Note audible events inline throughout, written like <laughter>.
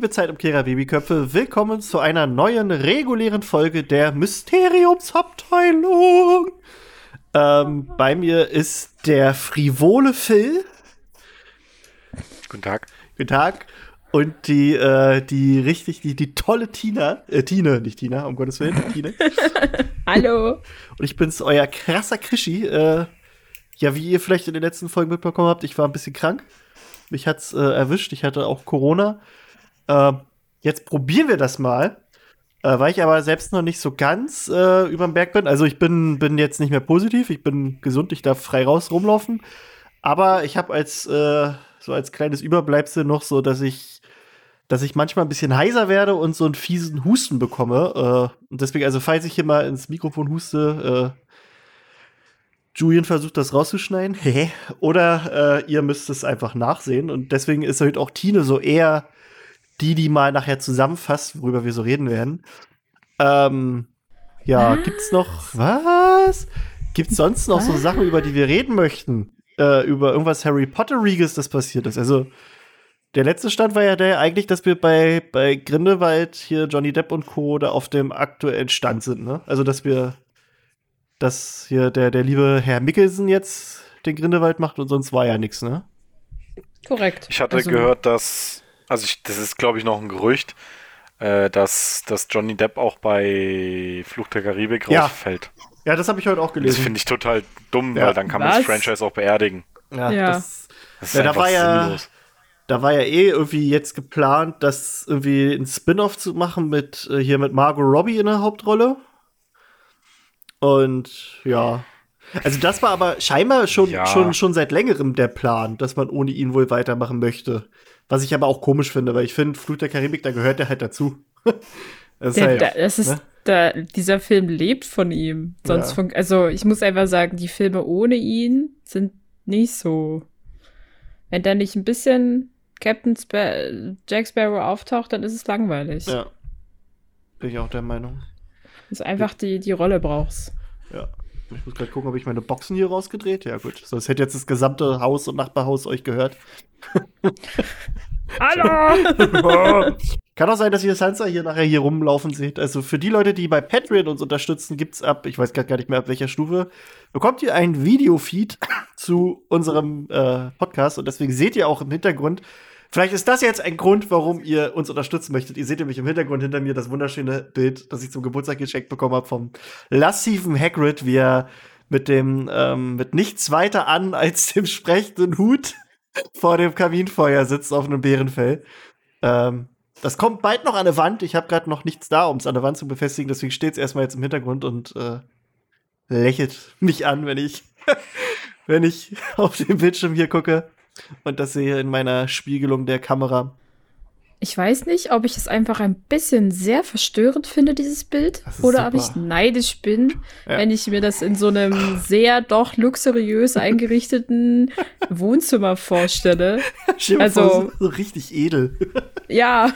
liebe Zeitumkehrer Babyköpfe. Willkommen zu einer neuen regulären Folge der Mysteriumsabteilung. Ähm, bei mir ist der frivole Phil. Guten Tag. Guten Tag. Und die, äh, die richtig, die, die tolle Tina, äh, Tine, nicht Tina, um Gottes Willen, Tine. <laughs> Hallo. Und ich bin's, euer krasser Krischi. Äh, ja, wie ihr vielleicht in den letzten Folgen mitbekommen habt, ich war ein bisschen krank. Mich hat's äh, erwischt. Ich hatte auch Corona. Äh, jetzt probieren wir das mal. Äh, weil ich aber selbst noch nicht so ganz äh, überm Berg bin. Also ich bin, bin jetzt nicht mehr positiv. Ich bin gesund. Ich darf frei raus rumlaufen. Aber ich habe als äh, so als kleines Überbleibsel noch so, dass ich, dass ich manchmal ein bisschen heiser werde und so einen fiesen Husten bekomme. Äh, und deswegen, also falls ich hier mal ins Mikrofon huste, äh, Julian versucht das rauszuschneiden. <laughs> Oder äh, ihr müsst es einfach nachsehen. Und deswegen ist heute auch Tine so eher die, die mal nachher zusammenfasst, worüber wir so reden werden. Ähm, ja, Was? gibt's noch was? Gibt's sonst noch so? Sachen, über die wir reden möchten? Äh, über irgendwas Harry Potteriges, das passiert ist. Also der letzte Stand war ja der eigentlich, dass wir bei, bei Grindelwald hier Johnny Depp und Co. da auf dem aktuellen Stand sind, ne? Also dass wir dass hier der, der liebe Herr Mickelsen jetzt den Grindelwald macht und sonst war ja nichts, ne? Korrekt. Ich hatte Also, gehört, dass, also ich, das ist glaube ich noch ein Gerücht, äh, dass, dass Johnny Depp auch bei Fluch der Karibik Ja. rausfällt. Ja, das habe ich heute auch Das gelesen. finde ich total dumm, Ja. weil dann kann man das Was? Franchise auch beerdigen. ja, Ja. Das, Das ist Ja, da einfach war ja- sinnlos. da war ja eh irgendwie jetzt geplant, das irgendwie ein Spin-off zu machen mit äh, hier mit Margot Robbie in der Hauptrolle. Und ja. Also das war aber scheinbar schon, Ja. schon, schon seit längerem der Plan, dass man ohne ihn wohl weitermachen möchte. Was ich aber auch komisch finde, weil ich finde, Flut der Karibik, da gehört er halt dazu. <laughs> das ist Der, halt, der, das ist, ne? der, dieser Film lebt von ihm. Sonst Ja. fun- also ich muss einfach sagen, die Filme ohne ihn sind nicht so. Wenn da nicht ein bisschen Captain Spa Jack Sparrow auftaucht, dann ist es langweilig. Ja. Bin ich auch der Meinung. Dass einfach die, die Rolle brauchst. Ja. Ich muss gerade gucken, ob ich meine Boxen hier rausgedreht. Ja, gut. Sonst hätte jetzt das gesamte Haus und Nachbarhaus euch gehört. <laughs> Hallo! <laughs> Kann auch sein, dass ihr Sansa hier nachher hier rumlaufen seht. Also für die Leute, die bei Patreon uns unterstützen, gibt's ab, ich weiß grad gar nicht mehr ab welcher Stufe, bekommt ihr ein Videofeed <laughs> zu unserem äh, Podcast und deswegen seht ihr auch im Hintergrund. Vielleicht ist das jetzt ein Grund, warum ihr uns unterstützen möchtet. Ihr seht nämlich im Hintergrund hinter mir das wunderschöne Bild, das ich zum Geburtstag geschenkt bekommen habe vom lassiven Hagrid, wie er mit dem ähm, mit nichts weiter an als dem sprechenden Hut vor dem Kaminfeuer sitzt auf einem Bärenfell. Ähm, das kommt bald noch an der Wand. Ich habe gerade noch nichts da, um es an der Wand zu befestigen. Deswegen steht es erstmal jetzt im Hintergrund und äh, lächelt mich an, wenn ich, <laughs> wenn ich auf den Bildschirm hier gucke und das sehe in meiner Spiegelung der Kamera. Ich weiß nicht, ob ich es einfach ein bisschen sehr verstörend finde, dieses Bild, oder ob super. ich neidisch bin, Ja. wenn ich mir das in so einem sehr doch luxuriös eingerichteten <laughs> Wohnzimmer vorstelle. <laughs> Stell dir Also- vor, so, richtig edel. <laughs> Ja,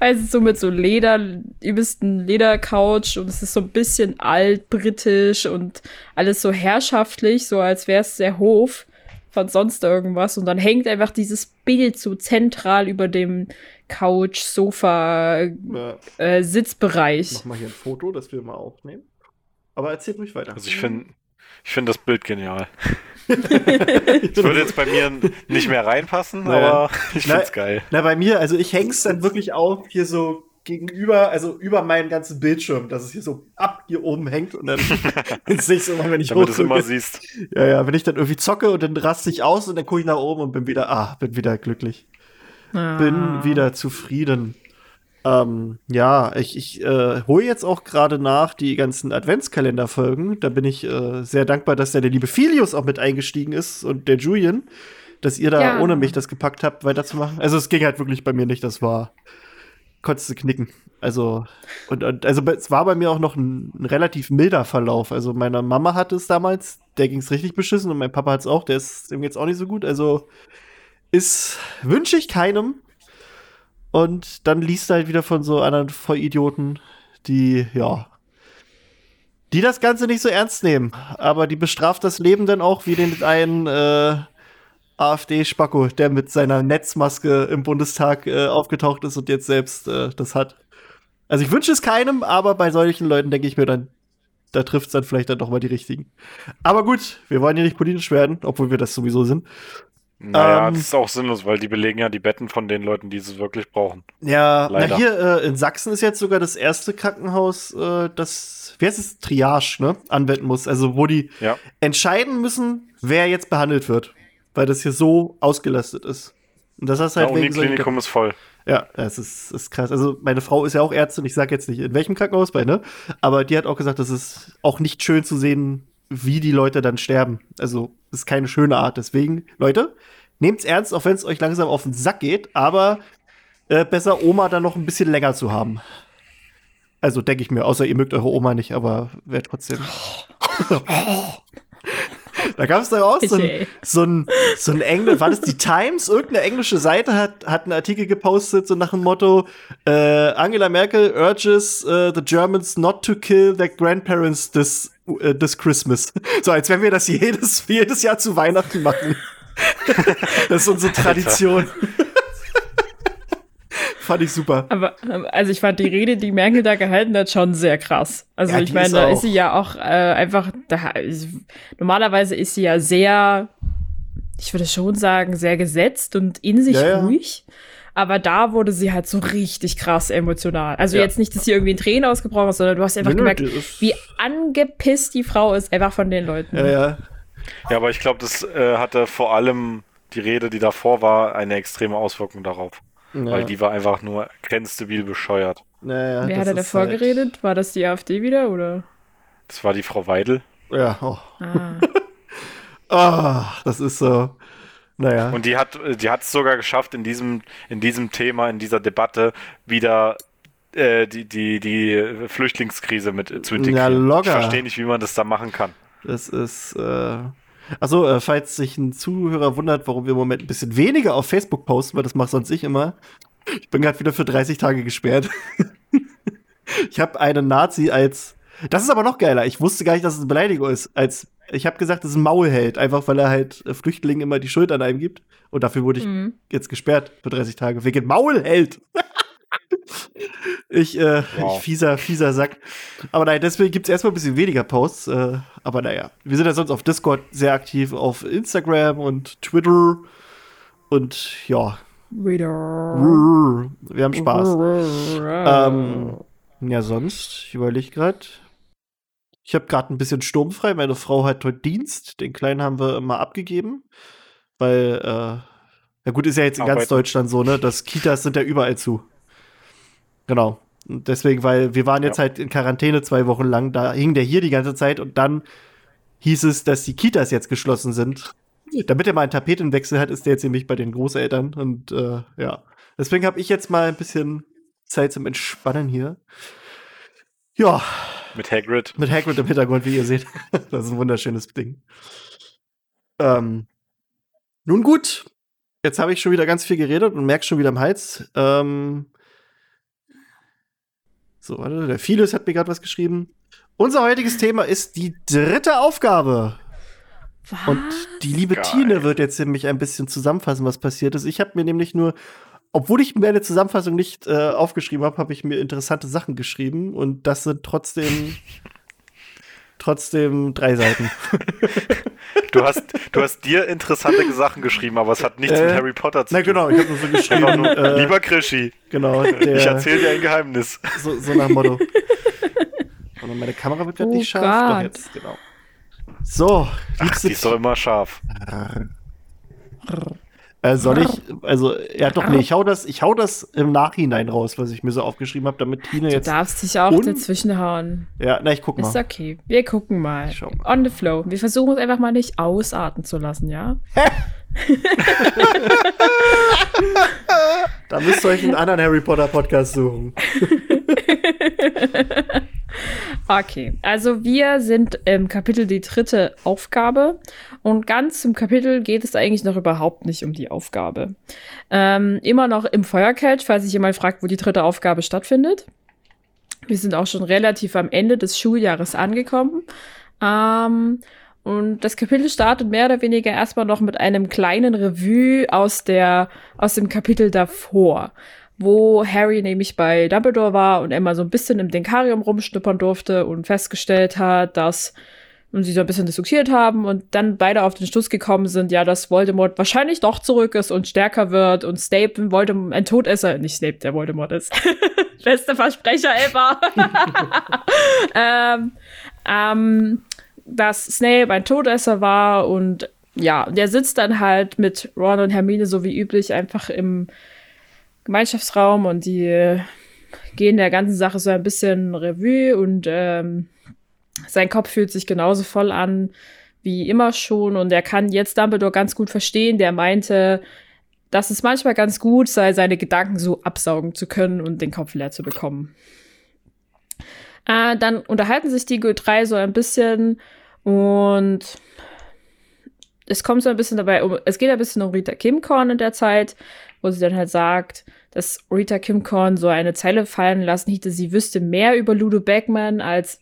also so mit so Leder, übelsten Ledercouch und es ist so ein bisschen altbritisch und alles so herrschaftlich, so als wäre es der Hof von sonst irgendwas und dann hängt einfach dieses Bild so zentral über dem Couch, Sofa, Ja, äh, Sitzbereich. mach mal hier ein Foto, das wir mal aufnehmen. Aber erzählt ruhig weiter. Also ich finde ich finde das Bild genial. <laughs> Es würde jetzt bei mir nicht mehr reinpassen, Naja. aber ich finde es Na- geil. Na, bei mir, also ich häng's dann wirklich auf, hier so gegenüber, also über meinen ganzen Bildschirm, dass es hier so ab hier oben hängt und dann sehe ich immer, wenn ich Damit du es hochgucke. immer siehst. Ja, ja, wenn ich dann irgendwie zocke und dann raste ich aus und dann gucke ich nach oben und bin wieder, ah, bin wieder glücklich. Ah. Bin wieder zufrieden. Ähm, ja, ich, ich äh, hole jetzt auch gerade nach die ganzen Adventskalenderfolgen. Da bin ich äh, sehr dankbar, dass da der liebe Filius auch mit eingestiegen ist und der Julian, dass ihr da Ja. ohne mich das gepackt habt, weiterzumachen. Also es ging halt wirklich bei mir nicht, das war konntest du knicken. Also und, und also es war bei mir auch noch ein, ein relativ milder Verlauf. Also meine Mama hatte es damals, der ging es richtig beschissen und mein Papa hat es auch, der ist dem jetzt auch nicht so gut. Also ist wünsche ich keinem. Und dann liest du halt wieder von so anderen Vollidioten, die, ja, die das Ganze nicht so ernst nehmen. Aber die bestraft das Leben dann auch wie den einen äh, AfD-Spacko, der mit seiner Netzmaske im Bundestag äh, aufgetaucht ist und jetzt selbst äh, das hat. Also ich wünsche es keinem, aber bei solchen Leuten denke ich mir dann, da trifft es dann vielleicht dann doch mal die richtigen. Aber gut, wir wollen hier nicht politisch werden, obwohl wir das sowieso sind. Naja, Ähm, das ist auch sinnlos, weil die belegen ja die Betten von den Leuten, die es wirklich brauchen. Ja, na Leider. hier äh, in Sachsen ist jetzt sogar das erste Krankenhaus, äh, das, wie heißt es, Triage, ne, anwenden muss. Also wo die Ja. entscheiden müssen, wer jetzt behandelt wird, weil das hier so ausgelastet ist. Und das heißt halt Der wegen solchen- Uniklinikum ist voll. Ja, es ist, ist krass. Also meine Frau ist ja auch Ärztin. Ich sage jetzt nicht in welchem Krankenhaus bei, ne? Aber die hat auch gesagt, das ist auch nicht schön zu sehen, wie die Leute dann sterben. Also ist keine schöne Art. Deswegen, Leute, nehmt's ernst, auch wenn es euch langsam auf den Sack geht. Aber äh, besser Oma dann noch ein bisschen länger zu haben. Also denke ich mir, außer ihr mögt eure Oma nicht, aber wäre trotzdem. <laughs> <laughs> da gab es doch auch so ein, so ein, so ein Engl war das die Times? Irgendeine englische Seite hat, hat einen Artikel gepostet, so nach dem Motto, äh, Angela Merkel urges äh, the Germans not to kill their grandparents this, äh, this Christmas. So, als wenn wir das jedes, jedes Jahr zu Weihnachten machen. <laughs> das ist unsere Tradition. Fand ich super. Aber, ähm, also ich fand die Rede, die Merkel da gehalten hat, schon sehr krass. Also Ja, ich meine, da auch- ist sie ja auch äh, einfach, da, ist- normalerweise ist sie ja sehr, ich würde schon sagen, sehr gesetzt und in sich Ja, ja. ruhig. Aber da wurde sie halt so richtig krass emotional. Also Ja. jetzt nicht, dass sie irgendwie in Tränen ausgebrochen ist, sondern du hast einfach nö, gemerkt, wie angepisst die Frau ist, einfach von den Leuten. Ja, ja. Ja, aber ich glaube, das äh, hatte vor allem die Rede, die davor war, eine extreme Auswirkung darauf. Weil die war einfach nur grenzstabil bescheuert. Naja, Wer hat da davor halt- geredet? War das die AfD wieder, oder? Das war die Frau Weidel. Ja, oh. Ah. <laughs> Ah, das ist so. Naja. Und die hat die hat es sogar geschafft, in diesem, in diesem Thema, in dieser Debatte wieder äh, die, die, die Flüchtlingskrise mit zu integrieren. Ja, locker. Ich verstehe nicht, wie man das da machen kann. Das ist, äh. Achso, äh, falls sich ein Zuhörer wundert, warum wir im Moment ein bisschen weniger auf Facebook posten, weil das mache sonst ich immer. Ich bin gerade wieder für 30 Tage gesperrt. <laughs> ich habe einen Nazi als. Das ist aber noch geiler. Ich wusste gar nicht, dass es eine Beleidigung ist. Als ich habe gesagt, das ist ein Maulheld, einfach weil er halt äh, Flüchtlingen immer die Schuld an einem gibt. Und dafür wurde ich Mhm. jetzt gesperrt für 30 Tage. Wegen Maulheld. <laughs> ich, äh, Wow. ich fieser, fieser Sack. Aber nein, deswegen gibt es erstmal ein bisschen weniger Posts. Äh, aber naja, wir sind ja sonst auf Discord sehr aktiv, auf Instagram und Twitter. Und ja, Wieder. wir haben Spaß. Ähm, ja, sonst, ich überlege gerade. Ich habe gerade ein bisschen sturmfrei. Meine Frau hat heute Dienst. Den Kleinen haben wir mal abgegeben. Weil, äh, ja gut, ist ja jetzt in ganz Arbeiten. Deutschland so, ne? Das Kitas sind ja überall zu. Genau. Und deswegen, weil wir waren jetzt Ja. halt in Quarantäne zwei Wochen lang, da hing der hier die ganze Zeit und dann hieß es, dass die Kitas jetzt geschlossen sind. Damit er mal einen Tapetenwechsel hat, ist der jetzt nämlich bei den Großeltern. Und äh, ja. Deswegen habe ich jetzt mal ein bisschen Zeit zum Entspannen hier. Ja, Mit Hagrid. mit Hagrid im Hintergrund, wie ihr seht. <laughs> Das ist ein wunderschönes Ding. Ähm, nun gut, jetzt habe ich schon wieder ganz viel geredet und merke schon wieder im Hals. Ähm, so, warte, der Philus hat mir gerade was geschrieben. Unser heutiges Thema ist die dritte Aufgabe. Was? Und die liebe Geil. Tine wird jetzt nämlich ein bisschen zusammenfassen, was passiert ist. Ich habe mir nämlich nur, obwohl ich mir eine Zusammenfassung nicht äh, aufgeschrieben habe, habe ich mir interessante Sachen geschrieben und das sind trotzdem <laughs> trotzdem drei Seiten. Du hast, du hast dir interessante Sachen geschrieben, aber es hat nichts Äh, mit Harry Potter zu Na tun. genau, ich habe nur so <laughs> Einfach geschrieben, nur, äh, Lieber Krischi, genau, ich der, erzähle dir ein Geheimnis. so, so nach dem Motto. Und meine Kamera wird gerade Oh nicht scharf. Doch Gott. jetzt, genau. So, Ach, die ist doch immer scharf. Äh, soll ich, <laughs> also, ja doch, nee, ich hau das, ich hau das im Nachhinein raus, was ich mir so aufgeschrieben habe, damit Tine Du jetzt. darfst dich auch dazwischen hauen. Ja, na, ich guck Ist mal. okay. Wir gucken mal. Mal. On the flow. Wir versuchen es einfach mal nicht ausarten zu lassen, ja? <laughs> Da müsst ihr euch einen anderen Harry Potter Podcast suchen. <laughs> Okay, also wir sind im Kapitel die dritte Aufgabe und ganz zum Kapitel geht es eigentlich noch überhaupt nicht um die Aufgabe. Ähm, immer noch im Feuercatch, falls sich jemand fragt, wo die dritte Aufgabe stattfindet. Wir sind auch schon relativ am Ende des Schuljahres angekommen. Ähm, und das Kapitel startet mehr oder weniger erstmal noch mit einem kleinen Revue aus der, aus dem Kapitel davor, wo Harry nämlich bei Dumbledore war und Emma so ein bisschen im Denkarium rumschnuppern durfte und festgestellt hat, dass und sie so ein bisschen diskutiert haben und dann beide auf den Schluss gekommen sind, ja, dass Voldemort wahrscheinlich doch zurück ist und stärker wird und Snape Voldemort ein Todesser, nicht Snape, der Voldemort ist. <laughs> Beste Versprecher ever. <laughs> ähm, ähm, dass Snape ein Todesser war und ja, der sitzt dann halt mit Ron und Hermine so wie üblich einfach im Gemeinschaftsraum und die gehen der ganzen Sache so ein bisschen Revue und ähm, sein Kopf fühlt sich genauso voll an wie immer schon und er kann jetzt Dumbledore ganz gut verstehen. Der meinte, dass es manchmal ganz gut sei, seine Gedanken so absaugen zu können und den Kopf leer zu bekommen. Äh, dann unterhalten sich die drei so ein bisschen und es kommt so ein bisschen dabei um, es geht ein bisschen um Rita Kimcorn in der Zeit, wo sie dann halt sagt, dass Rita Kimcorn so eine Zeile fallen lassen hätte, sie wüsste mehr über Ludo Beckman als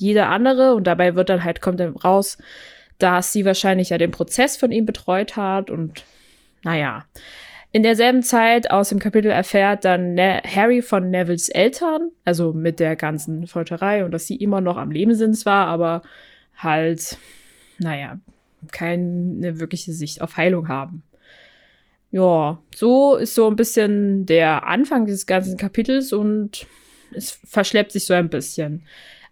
jeder andere und dabei wird dann halt, kommt dann raus, dass sie wahrscheinlich ja den Prozess von ihm betreut hat und naja. In derselben Zeit aus dem Kapitel erfährt dann ne Harry von Nevilles Eltern, also mit der ganzen Folterei und dass sie immer noch am Leben sind zwar, aber halt, naja, keine wirkliche Sicht auf Heilung haben. Ja, so ist so ein bisschen der Anfang dieses ganzen Kapitels und es verschleppt sich so ein bisschen.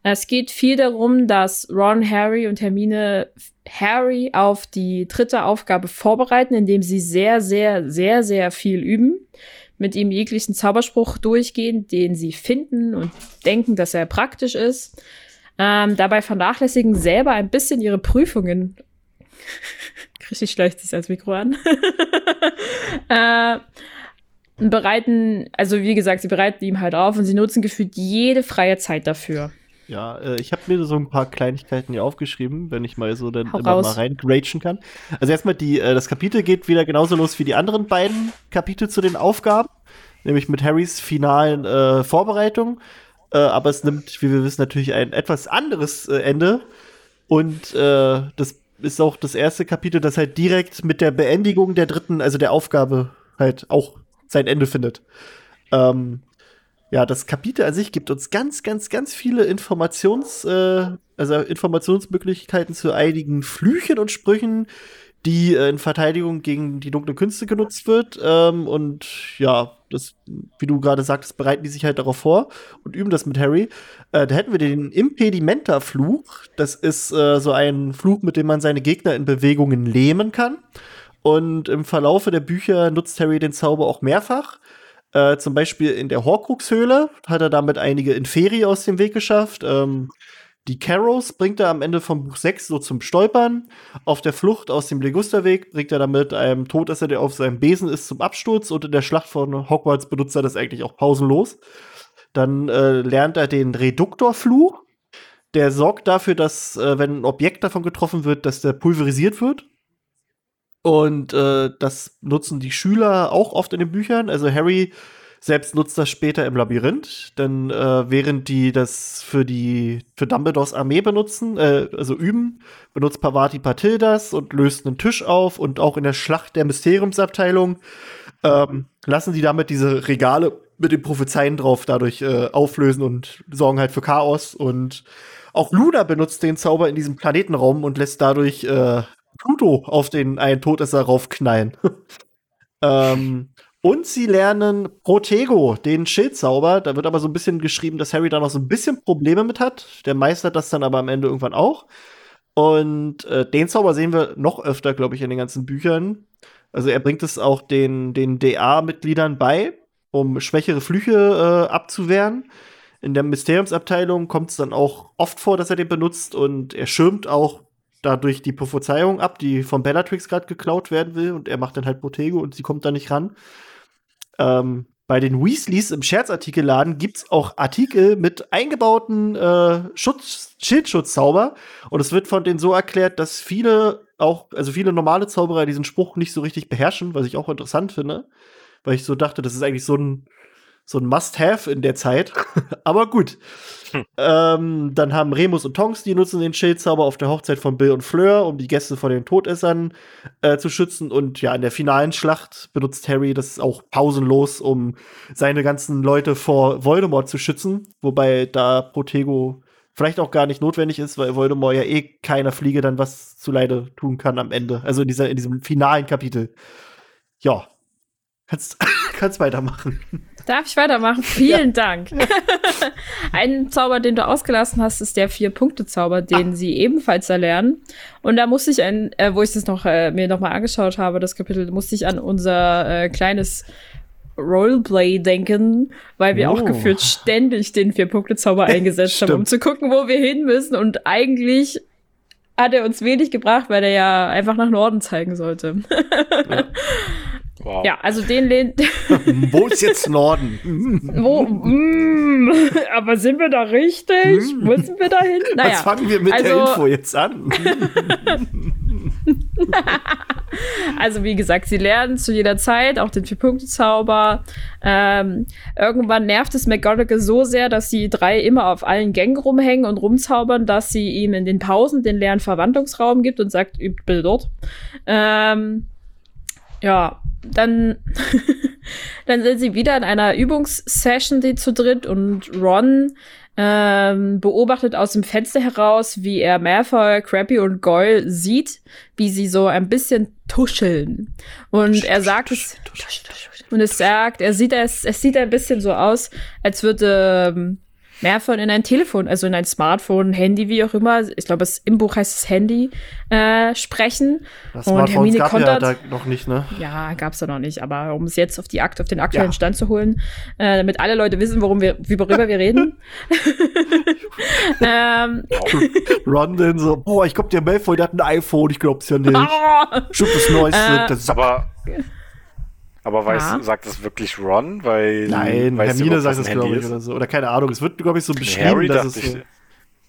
Es geht viel darum, dass Ron, Harry und Hermine Harry auf die dritte Aufgabe vorbereiten, indem sie sehr, sehr, sehr, sehr viel üben, mit ihm jeglichen Zauberspruch durchgehen, den sie finden und denken, dass er praktisch ist. Ähm, dabei vernachlässigen selber ein bisschen ihre Prüfungen. <laughs> Richtig schlecht sich als Mikro an. <laughs> äh, bereiten, also wie gesagt, sie bereiten ihm halt auf und sie nutzen gefühlt jede freie Zeit dafür. Ja, äh, ich habe mir so ein paar Kleinigkeiten hier aufgeschrieben, wenn ich mal so dann Hau immer raus. mal rein kann. Also erstmal die, äh, das Kapitel geht wieder genauso los wie die anderen beiden Kapitel zu den Aufgaben, nämlich mit Harrys finalen äh, Vorbereitung. Äh, aber es nimmt, wie wir wissen, natürlich ein etwas anderes äh, Ende. Und äh, das ist auch das erste Kapitel, das halt direkt mit der Beendigung der dritten, also der Aufgabe halt auch sein Ende findet. Ähm, ja, das Kapitel an sich gibt uns ganz, ganz, ganz viele Informations, äh, also Informationsmöglichkeiten zu einigen Flüchen und Sprüchen, die äh, in Verteidigung gegen die dunkle Künste genutzt wird. Ähm, und ja, das, wie du gerade sagtest, bereiten die sich halt darauf vor und üben das mit Harry. Äh, da hätten wir den Impedimenta-Fluch. Das ist äh, so ein Fluch, mit dem man seine Gegner in Bewegungen lähmen kann. Und im Verlaufe der Bücher nutzt Harry den Zauber auch mehrfach. Äh, zum Beispiel in der Horcrux-Höhle hat er damit einige Inferi aus dem Weg geschafft. Ähm, die Carrows bringt er am Ende vom Buch 6 so zum Stolpern. Auf der Flucht aus dem Legusterweg bringt er damit einem Todesser, der auf seinem Besen ist, zum Absturz. Und in der Schlacht von Hogwarts benutzt er das eigentlich auch pausenlos. Dann äh, lernt er den Reduktorfluch. Der sorgt dafür, dass, äh, wenn ein Objekt davon getroffen wird, dass der pulverisiert wird. Und äh, das nutzen die Schüler auch oft in den Büchern. Also Harry selbst nutzt das später im Labyrinth, denn äh, während die das für die für Dumbledores Armee benutzen, äh, also üben, benutzt Pavati Patil das und löst einen Tisch auf und auch in der Schlacht der Mysteriumsabteilung ähm, lassen sie damit diese Regale mit den Prophezeien drauf dadurch äh, auflösen und sorgen halt für Chaos und auch Luna benutzt den Zauber in diesem Planetenraum und lässt dadurch äh, Pluto auf den einen Todesser raufknallen. <laughs> ähm, und sie lernen Protego, den Schildzauber. Da wird aber so ein bisschen geschrieben, dass Harry da noch so ein bisschen Probleme mit hat. Der meistert das dann aber am Ende irgendwann auch. Und äh, den Zauber sehen wir noch öfter, glaube ich, in den ganzen Büchern. Also er bringt es auch den, den DA-Mitgliedern bei, um schwächere Flüche äh, abzuwehren. In der Mysteriumsabteilung kommt es dann auch oft vor, dass er den benutzt und er schirmt auch dadurch die Prophezeiung ab, die von Bellatrix gerade geklaut werden will und er macht dann halt Protego und sie kommt da nicht ran. Ähm, bei den Weasleys im Scherzartikelladen gibt es auch Artikel mit eingebauten äh, Schutz Schildschutzzauber und es wird von denen so erklärt, dass viele auch, also viele normale Zauberer diesen Spruch nicht so richtig beherrschen, was ich auch interessant finde, weil ich so dachte, das ist eigentlich so ein so ein Must-Have in der Zeit. <laughs> Aber gut. Ähm, dann haben Remus und Tonks, die nutzen den Schildzauber auf der Hochzeit von Bill und Fleur, um die Gäste vor den Todessern äh, zu schützen. Und ja, in der finalen Schlacht benutzt Harry das auch pausenlos, um seine ganzen Leute vor Voldemort zu schützen. Wobei da Protego vielleicht auch gar nicht notwendig ist, weil Voldemort ja eh keiner Fliege dann was zuleide tun kann am Ende. Also in, dieser, in diesem finalen Kapitel. Ja. Kannst, <laughs> kannst weitermachen. Darf ich weitermachen? Vielen ja. Dank. <laughs> Ein Zauber, den du ausgelassen hast, ist der Vier-Punkte-Zauber, den ah. sie ebenfalls erlernen. Und da musste ich, ein, äh, wo ich das noch äh, mir nochmal angeschaut habe, das Kapitel, musste ich an unser äh, kleines Roleplay denken, weil wir oh. auch gefühlt ständig den Vier-Punkte-Zauber <laughs> eingesetzt haben, um zu gucken, wo wir hin müssen. Und eigentlich hat er uns wenig gebracht, weil er ja einfach nach Norden zeigen sollte. ja. <laughs> Wow. Ja, also den lehnt. <laughs> Wo ist jetzt Norden? <laughs> Wo? Mm, aber sind wir da richtig? Müssen wir da hin? Naja, Was fangen wir mit also, der Info jetzt an? <laughs> also, wie gesagt, sie lernen zu jeder Zeit auch den Vier-Punkte-Zauber. Ähm, irgendwann nervt es McGonagall so sehr, dass die drei immer auf allen Gängen rumhängen und rumzaubern, dass sie ihm in den Pausen den leeren Verwandlungsraum gibt und sagt, übt bitte dort. Ähm, ja, dann, <laughs> dann sind sie wieder in einer Übungssession, die zu dritt und Ron ähm, beobachtet aus dem Fenster heraus, wie er Malfoy, Crappy und Goyle sieht, wie sie so ein bisschen tuscheln. Und er sagt es, und es sagt, er sieht es, es sieht ein bisschen so aus, als würde ähm, mehr von in ein Telefon, also in ein Smartphone, Handy, wie auch immer, ich glaube, im Buch heißt es Handy, äh, sprechen. Das und Hermine gab Kontert, ja da noch nicht, ne? Ja, gab's da noch nicht, aber um es jetzt auf die Akt, auf den aktuellen ja. Stand zu holen, äh, damit alle Leute wissen, worum wir, worüber wir reden. <laughs> ähm. <laughs> Ron denn so, boah, ich glaub, der Malfoy, der hat ein iPhone, ich glaub's ja nicht. Oh. Schon das Neueste. Äh, das ist aber aber weiß, ja. sagt das wirklich Ron? Weil Nein, Hermine sagt das, glaube ich, oder so. Oder keine Ahnung. Es wird, glaube ich, so beschrieben, Harry dass es so.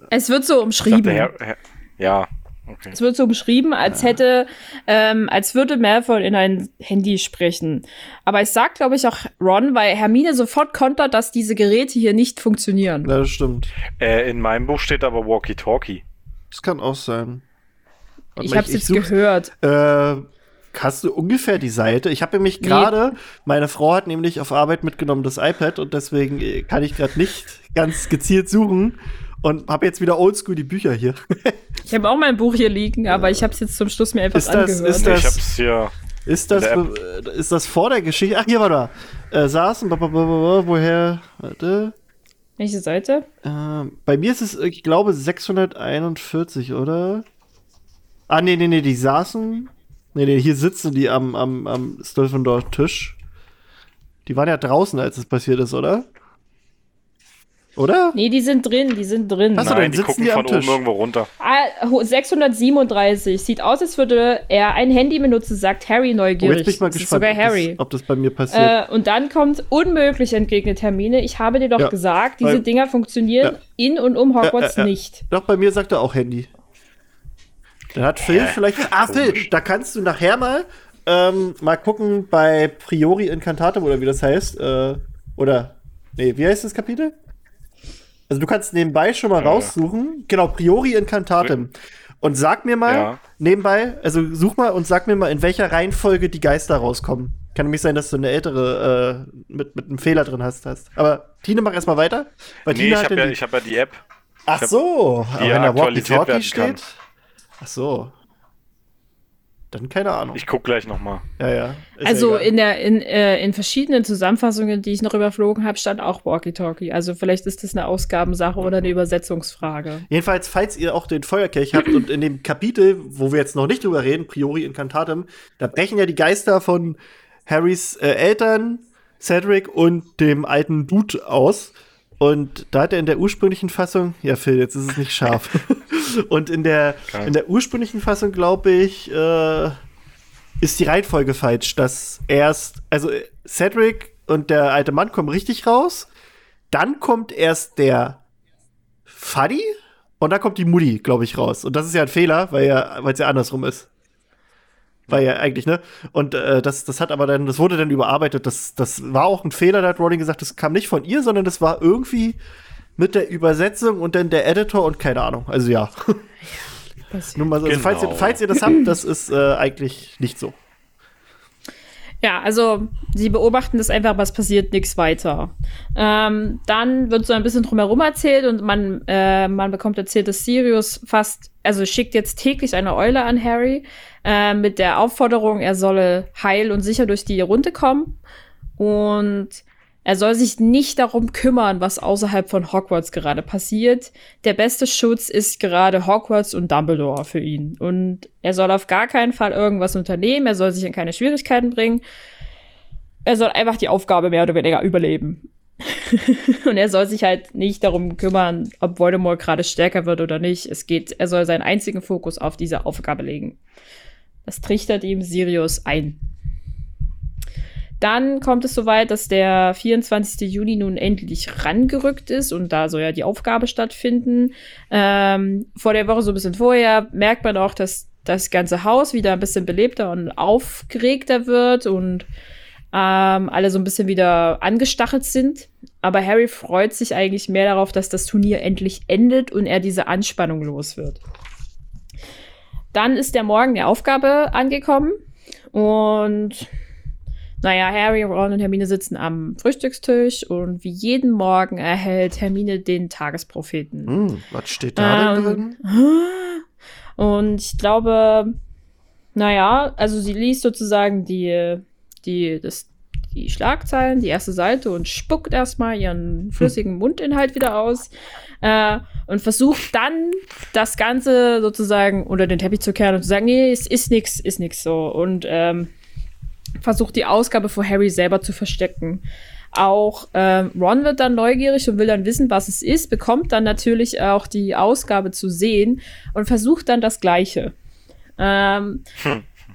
Es wird so umschrieben. Dachte, ja. Okay. Es wird so beschrieben, als ja. hätte, ähm, als würde Malfoy in ein Handy sprechen. Aber es sagt, glaube ich, auch Ron, weil Hermine sofort kontert, dass diese Geräte hier nicht funktionieren. Ja, das stimmt. Äh, in meinem Buch steht aber Walkie-Talkie. Das kann auch sein. Warte ich habe es jetzt such, gehört. Äh, Hast du ungefähr die Seite? Ich habe nämlich gerade, nee. meine Frau hat nämlich auf Arbeit mitgenommen das iPad und deswegen äh, kann ich gerade nicht ganz gezielt suchen und habe jetzt wieder oldschool die Bücher hier. <laughs> ich habe auch mein Buch hier liegen, aber ich habe es jetzt zum Schluss mir einfach ist das, angehört. Ist das, ich hab's hier. Ist das, ist das vor der Geschichte? Ach, hier war da. Äh, saßen, woher? Warte. Welche Seite? Äh, bei mir ist es, ich glaube, 641, oder? Ah, nee, nee, nee, die saßen. Nee, nee, hier sitzen die am, am, am Stolfendor-Tisch. Die waren ja draußen, als es passiert ist, oder? Oder? Nee, die sind drin, die sind drin. Achso, Nein, die gucken die von oben irgendwo runter. 637. Ah, Sieht aus, als würde er ein Handy benutzen, sagt Harry neugierig. Oh, jetzt bin ich mal gespannt, sogar Harry. Das, ob das bei mir passiert. Äh, und dann kommt unmöglich entgegnet Termine. Ich habe dir doch ja, gesagt, diese Dinger funktionieren ja. in und um Hogwarts ja, nicht. Doch, bei mir sagt er auch Handy. Dann hat Phil äh, vielleicht. Ah, Phil, da kannst du nachher mal ähm, mal gucken bei Priori Incantatum oder wie das heißt. Äh, oder. Nee, wie heißt das Kapitel? Also du kannst nebenbei schon mal ja. raussuchen. Genau, Priori Incantatum. Und sag mir mal ja. nebenbei, also such mal und sag mir mal, in welcher Reihenfolge die Geister rauskommen. Kann nämlich sein, dass du eine ältere äh, mit, mit einem Fehler drin hast. hast. Aber Tine, mach erstmal weiter. Weil nee, Tine ich habe ja, hab ja die App. Ach so, aber wenn da Walkie-Talkie steht. Ach so. Dann keine Ahnung. Ich guck gleich noch mal. Ja, ja. also ja in der in, äh, in verschiedenen Zusammenfassungen, die ich noch überflogen habe, stand auch Walkie-Talkie. Also vielleicht ist das eine Ausgabensache oder eine Übersetzungsfrage. Jedenfalls, falls ihr auch den Feuerkelch habt und in dem Kapitel, wo wir jetzt noch nicht drüber reden, Priori Incantatem, da brechen ja die Geister von Harrys äh, Eltern, Cedric und dem alten Dude aus. Und da hat er in der ursprünglichen Fassung, ja Phil, jetzt ist es nicht scharf. <laughs> <laughs> Und in der, in der ursprünglichen Fassung, glaube ich, äh, ist die Reihenfolge falsch, dass erst, also Cedric und der alte Mann kommen richtig raus, dann kommt erst der Fuddy und dann kommt die Mutti, glaube ich, raus. Und das ist ja ein Fehler, weil ja, weil es ja andersrum ist. War ja eigentlich, ne? Und äh, das, das hat aber dann, das wurde dann überarbeitet. Das, das war auch ein Fehler, da hat Rowling gesagt, das kam nicht von ihr, sondern das war irgendwie mit der Übersetzung und dann der Editor und keine Ahnung. Also ja. Nur mal so, also, falls, ihr, Genau. falls ihr das habt, das ist äh, eigentlich nicht so. Ja, also sie beobachten das einfach, was passiert, nichts weiter. Ähm, dann wird so ein bisschen drumherum erzählt und man, äh, man bekommt erzählt, dass Sirius fast, also schickt jetzt täglich eine Eule an Harry äh, mit der Aufforderung, er solle heil und sicher durch die Runde kommen. Und er soll sich nicht darum kümmern, was außerhalb von Hogwarts gerade passiert. Der beste Schutz ist gerade Hogwarts und Dumbledore für ihn. Und er soll auf gar keinen Fall irgendwas unternehmen. Er soll sich in keine Schwierigkeiten bringen. Er soll einfach die Aufgabe mehr oder weniger überleben. <laughs> und er soll sich halt nicht darum kümmern, ob Voldemort gerade stärker wird oder nicht. Es geht, er soll seinen einzigen Fokus auf diese Aufgabe legen. Das trichtert ihm Sirius ein. Dann kommt es soweit, dass der 24. Juni nun endlich rangerückt ist und da soll ja die Aufgabe stattfinden. Ähm, vor der Woche so ein bisschen vorher merkt man auch, dass das ganze Haus wieder ein bisschen belebter und aufgeregter wird und ähm, alle so ein bisschen wieder angestachelt sind. Aber Harry freut sich eigentlich mehr darauf, dass das Turnier endlich endet und er diese Anspannung los wird. Dann ist der Morgen der Aufgabe angekommen und naja, Harry, Ron und Hermine sitzen am Frühstückstisch und wie jeden Morgen erhält Hermine den Tagespropheten. Hm, was steht da denn Ähm, drin? <laughs> Und ich glaube, naja, also sie liest sozusagen die, die, das, die Schlagzeilen, die erste Seite und spuckt erstmal ihren <laughs> flüssigen Mundinhalt wieder aus äh, und versucht dann das Ganze sozusagen unter den Teppich zu kehren und zu sagen, nee, es ist nix, ist nix so. Und ähm, versucht die Ausgabe vor Harry selber zu verstecken. Auch ähm, Ron wird dann neugierig und will dann wissen, was es ist, bekommt dann natürlich auch die Ausgabe zu sehen und versucht dann das Gleiche. Ähm,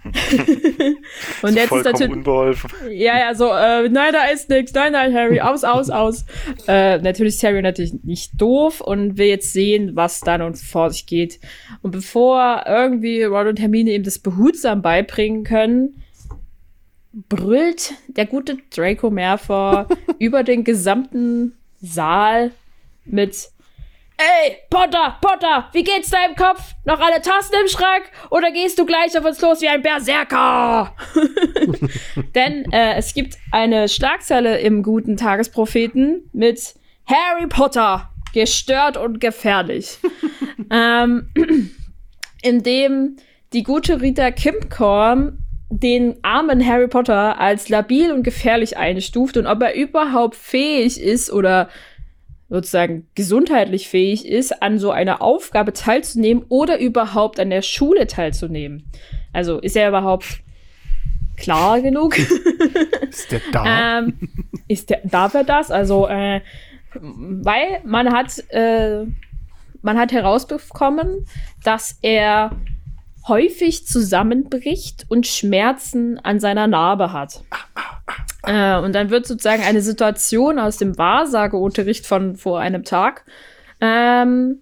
<laughs> und jetzt ist natürlich. unbeholfen. Ja, ja, so, äh, nein, da ist nichts, nein, nein, Harry, aus, aus, aus. Äh, natürlich ist Harry natürlich nicht doof und will jetzt sehen, was da nun vor sich geht. Und bevor irgendwie Ron und Hermine ihm das behutsam beibringen können, brüllt der gute Draco Malfoy <laughs> über den gesamten Saal mit Ey, Potter, Potter, wie geht's deinem Kopf? Noch alle Tassen im Schrank? Oder gehst du gleich auf uns los wie ein Berserker? <laughs> Denn äh, es gibt eine Schlagzeile im guten Tagespropheten mit Harry Potter, gestört und gefährlich. <laughs> ähm, <clears throat> in dem die gute Rita Kimcorn den armen Harry Potter als labil und gefährlich einstuft und ob er überhaupt fähig ist oder sozusagen gesundheitlich fähig ist, an so einer Aufgabe teilzunehmen oder überhaupt an der Schule teilzunehmen. Also ist er überhaupt klar genug? <laughs> Ist der da? ähm, ist der, darf er das? Also, äh, weil man hat, äh, man hat herausbekommen, dass er häufig zusammenbricht und Schmerzen an seiner Narbe hat. Äh, und dann wird sozusagen eine Situation aus dem Wahrsageunterricht von vor einem Tag ähm,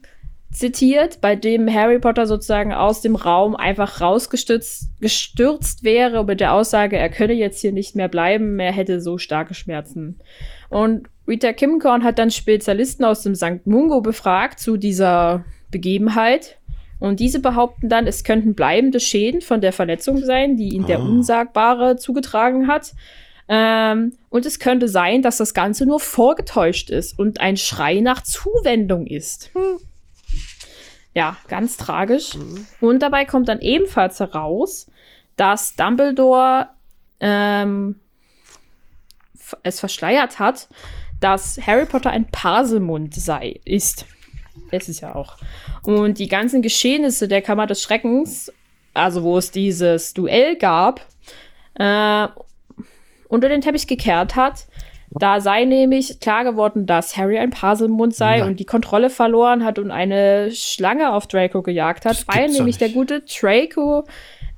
zitiert, bei dem Harry Potter sozusagen aus dem Raum einfach rausgestürzt gestürzt wäre mit der Aussage, er könne jetzt hier nicht mehr bleiben, er hätte so starke Schmerzen. Und Rita Kimcorn hat dann Spezialisten aus dem St. Mungo befragt zu dieser Begebenheit. Und diese behaupten dann, es könnten bleibende Schäden von der Verletzung sein, die ihn der Ah. Unsagbare zugetragen hat. Ähm, und es könnte sein, dass das Ganze nur vorgetäuscht ist und ein Schrei nach Zuwendung ist. Ja, ganz tragisch. Und dabei kommt dann ebenfalls heraus, dass Dumbledore ähm, es verschleiert hat, dass Harry Potter ein Paselmund sei, ist. Es ist ja auch. Und die ganzen Geschehnisse der Kammer des Schreckens, also wo es dieses Duell gab, äh, unter den Teppich gekehrt hat. Da sei nämlich klar geworden, dass Harry ein Paselmund sei Nein. und die Kontrolle verloren hat und eine Schlange auf Draco gejagt hat, weil doch nämlich der gute Draco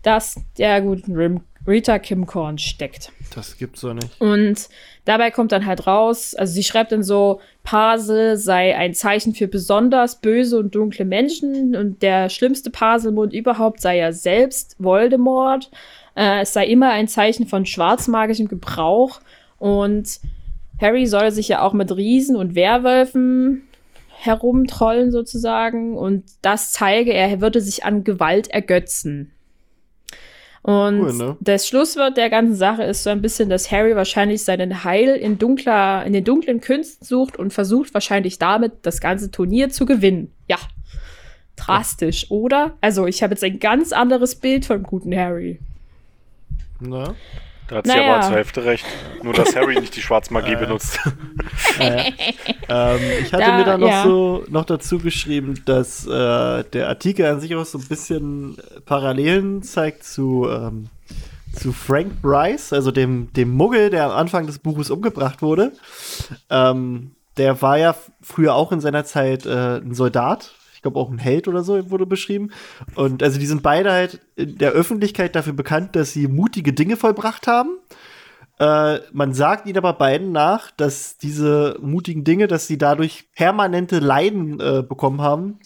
das der guten Rita Kimcorn steckt. Das gibt's so nicht. Und dabei kommt dann halt raus, also sie schreibt dann so, Pasel sei ein Zeichen für besonders böse und dunkle Menschen und der schlimmste Paselmund überhaupt sei ja selbst Voldemort. Äh, es sei immer ein Zeichen von schwarzmagischem Gebrauch und Harry soll sich ja auch mit Riesen und Werwölfen herumtrollen sozusagen und das zeige, er würde sich an Gewalt ergötzen. Und cool, ne? das Schlusswort der ganzen Sache ist so ein bisschen, dass Harry wahrscheinlich seinen Heil in dunkler, in den dunklen Künsten sucht und versucht wahrscheinlich damit das ganze Turnier zu gewinnen. Ja. Drastisch, ja. oder? Also, ich habe jetzt ein ganz anderes Bild vom guten Harry. Na? Da hat sie naja. aber zur Hälfte recht. Nur, dass Harry nicht die Schwarzmagie benutzt. <laughs> ähm, ich hatte da, mir da noch ja. so noch dazu geschrieben, dass äh, der Artikel an sich auch so ein bisschen Parallelen zeigt zu, ähm, zu Frank Bryce, also dem, dem Muggel, der am Anfang des Buches umgebracht wurde. Ähm, der war ja früher auch in seiner Zeit äh, ein Soldat ich glaube auch ein Held oder so wurde beschrieben. Und also die sind beide halt in der Öffentlichkeit dafür bekannt, dass sie mutige Dinge vollbracht haben. Äh, man sagt ihnen aber beiden nach, dass diese mutigen Dinge, dass sie dadurch permanente Leiden äh, bekommen haben.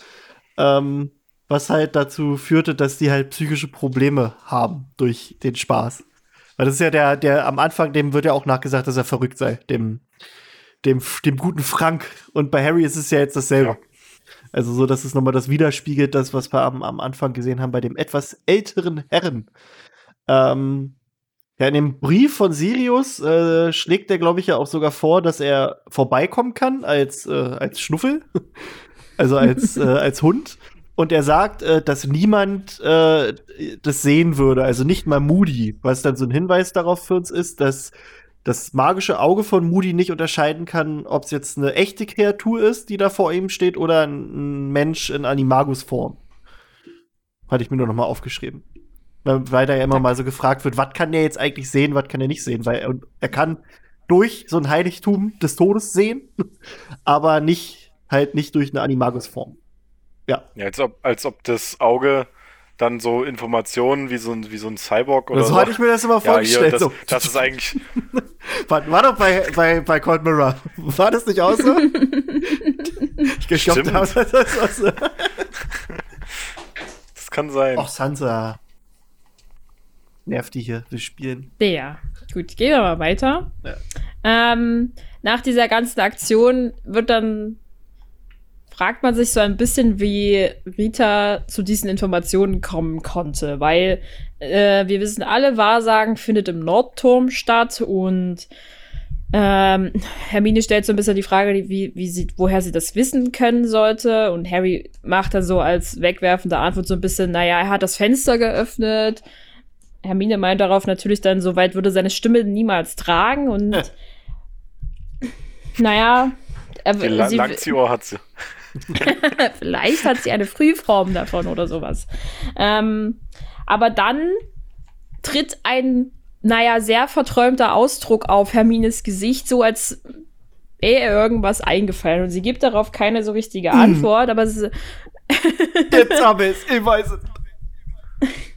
Ähm, was halt dazu führte, dass die halt psychische Probleme haben durch den Spaß. Weil das ist ja der, der am Anfang, dem wird ja auch nachgesagt, dass er verrückt sei, dem, dem, dem guten Frank. Und bei Harry ist es ja jetzt dasselbe. Ja. Also so, dass es nochmal das widerspiegelt, das, was wir am, am Anfang gesehen haben bei dem etwas älteren Herren. Ähm, ja, in dem Brief von Sirius äh, schlägt er, glaube ich, ja auch sogar vor, dass er vorbeikommen kann als, äh, als Schnuffel, <laughs> also als, äh, als Hund. Und er sagt, äh, dass niemand äh, das sehen würde, also nicht mal Moody, was dann so ein Hinweis darauf für uns ist, dass das magische Auge von Moody nicht unterscheiden kann, ob es jetzt eine echte Kreatur ist, die da vor ihm steht, oder ein Mensch in Animagus-Form. Hatte ich mir nur noch mal aufgeschrieben. Weil da ja immer mal so gefragt wird, was kann der jetzt eigentlich sehen, was kann er nicht sehen? Weil er, er kann durch so ein Heiligtum des Todes sehen, <laughs> aber nicht halt nicht durch eine Animagus-Form. Ja. ja. als, ob, als ob das Auge dann so Informationen wie so ein, wie so ein Cyborg oder so. So hatte ich mir das immer vorgestellt. Ja, das, so. das ist eigentlich. <laughs> war, war doch bei, bei, bei Cold Mirror. War das nicht auch so? <laughs> ich glaube, das, das, so. das kann sein. Ach, Sansa. Nervt die hier, wir spielen. Ja, gut, gehen wir mal weiter. Ja. Ähm, nach dieser ganzen Aktion wird dann fragt man sich so ein bisschen, wie Rita zu diesen Informationen kommen konnte, weil äh, wir wissen alle, Wahrsagen findet im Nordturm statt und ähm, Hermine stellt so ein bisschen die Frage, wie, wie sie, woher sie das wissen können sollte. Und Harry macht dann so als wegwerfende Antwort so ein bisschen, naja, er hat das Fenster geöffnet. Hermine meint darauf natürlich dann, so weit würde seine Stimme niemals tragen. Und naja, er, sie, Langziohr hat sie. <laughs> Vielleicht hat sie eine Frühform davon oder sowas. Ähm, aber dann tritt ein, naja, sehr verträumter Ausdruck auf Hermines Gesicht, so als wäre ihr irgendwas eingefallen. Und sie gibt darauf keine so richtige hm. Antwort, aber sie. <laughs> Jetzt habe ich es, ich weiß es.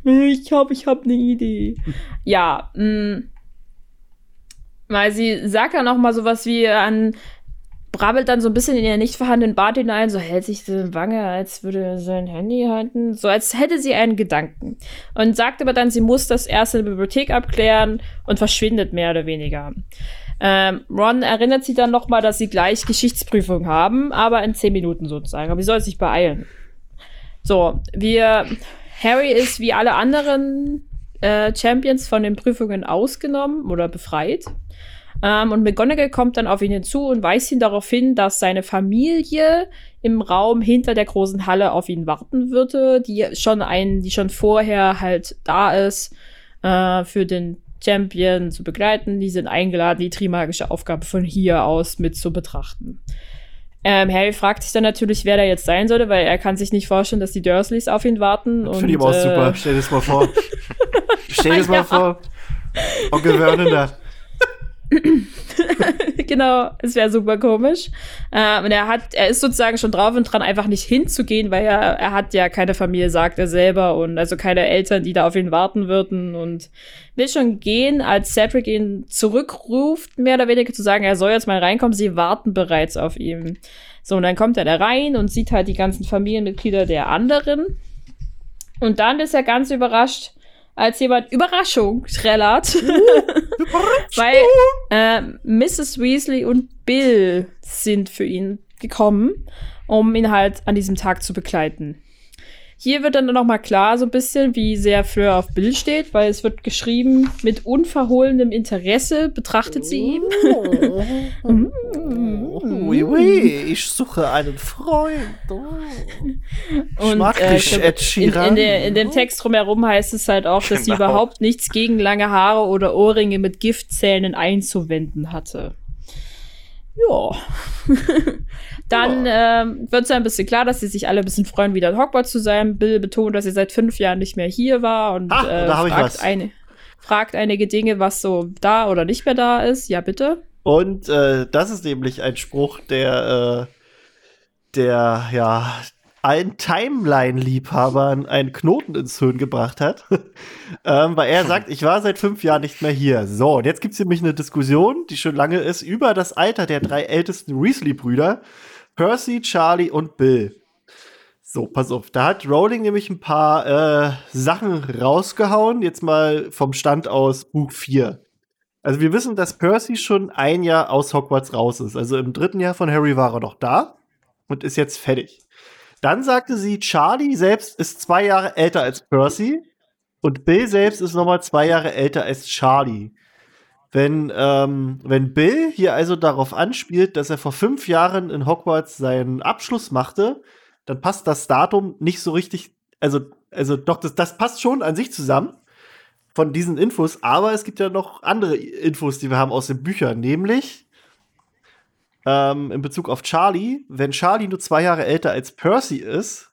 Ich glaube, ich habe eine Idee. Ja, mh, mm, weil sie sagt ja noch mal sowas wie an brabbelt dann so ein bisschen in ihr nicht vorhandenen Bart hinein, so hält sich die Wange, als würde er sein Handy halten, so als hätte sie einen Gedanken. Und sagt aber dann, sie muss das erst in der Bibliothek abklären und verschwindet mehr oder weniger. Ähm, Ron erinnert sie dann nochmal, dass sie gleich Geschichtsprüfung haben, aber in zehn Minuten sozusagen. Aber sie soll sich beeilen. So, wir, Harry ist wie alle anderen äh, Champions von den Prüfungen ausgenommen oder befreit. Ähm, und McGonagall kommt dann auf ihn hinzu und weist ihn darauf hin, dass seine Familie im Raum hinter der großen Halle auf ihn warten würde, die schon ein, die schon vorher halt da ist, äh, für den Champion zu begleiten. Die sind eingeladen, die Trimagische Aufgabe von hier aus mit zu betrachten. Ähm, Harry fragt sich dann natürlich, wer da jetzt sein sollte, weil er kann sich nicht vorstellen, dass die Dursleys auf ihn warten. Finde ich auch äh, super. Stell dir das mal vor. <laughs> Stell dir das mal vor. Onkel Vernon da. <laughs> genau, es wäre super komisch. Äh, und er hat, er ist sozusagen schon drauf und dran, einfach nicht hinzugehen, weil er, er hat ja keine Familie, sagt er selber, und also keine Eltern, die da auf ihn warten würden und will schon gehen, als Cedric ihn zurückruft, mehr oder weniger zu sagen, er soll jetzt mal reinkommen, sie warten bereits auf ihn. So, und dann kommt er da rein und sieht halt die ganzen Familienmitglieder der anderen. Und dann ist er ganz überrascht, als jemand <laughs> Überraschung trällert. Weil äh, Mrs. Weasley und Bill sind für ihn gekommen, um ihn halt an diesem Tag zu begleiten. Hier wird dann noch mal klar so ein bisschen, wie sehr Fleur auf Bill steht, weil es wird geschrieben, mit unverhohlenem Interesse betrachtet sie ihn. Oh, oui, oui, ich suche einen Freund. Oh. <laughs> Und mag äh, dich, ich Ed in, Sheeran. in, der, in dem Text drumherum heißt es halt auch, dass sie Genau. überhaupt nichts gegen lange Haare oder Ohrringe mit Giftzähnen einzuwenden hatte. Ja. <laughs> Dann ähm, wird es ein bisschen klar, dass sie sich alle ein bisschen freuen, wieder in Hogwarts zu sein. Bill betont, dass sie seit fünf Jahren nicht mehr hier war und Ah, äh, fragt, eine, fragt einige Dinge, was so da oder nicht mehr da ist. Ja, bitte. Und äh, das ist nämlich ein Spruch, der, äh, der ja allen Timeline-Liebhabern einen Knoten ins Hirn gebracht hat. <laughs> ähm, weil er sagt, ich war seit fünf Jahren nicht mehr hier. So, und jetzt gibt es nämlich eine Diskussion, die schon lange ist, über das Alter der drei ältesten Weasley-Brüder, Percy, Charlie und Bill. So, pass auf, da hat Rowling nämlich ein paar äh, Sachen rausgehauen, jetzt mal vom Stand aus Buch 4. Also wir wissen, dass Percy schon ein Jahr aus Hogwarts raus ist. Also im dritten Jahr von Harry war er noch da und ist jetzt fertig. Dann sagte sie, Charlie selbst ist zwei Jahre älter als Percy und Bill selbst ist nochmal zwei Jahre älter als Charlie. Wenn, ähm, wenn Bill hier also darauf anspielt, dass er vor fünf Jahren in Hogwarts seinen Abschluss machte, dann passt das Datum nicht so richtig, also, also doch, das, das passt schon an sich zusammen von diesen Infos, aber es gibt ja noch andere Infos, die wir haben aus den Büchern, nämlich ähm, in Bezug auf Charlie, wenn Charlie nur zwei Jahre älter als Percy ist,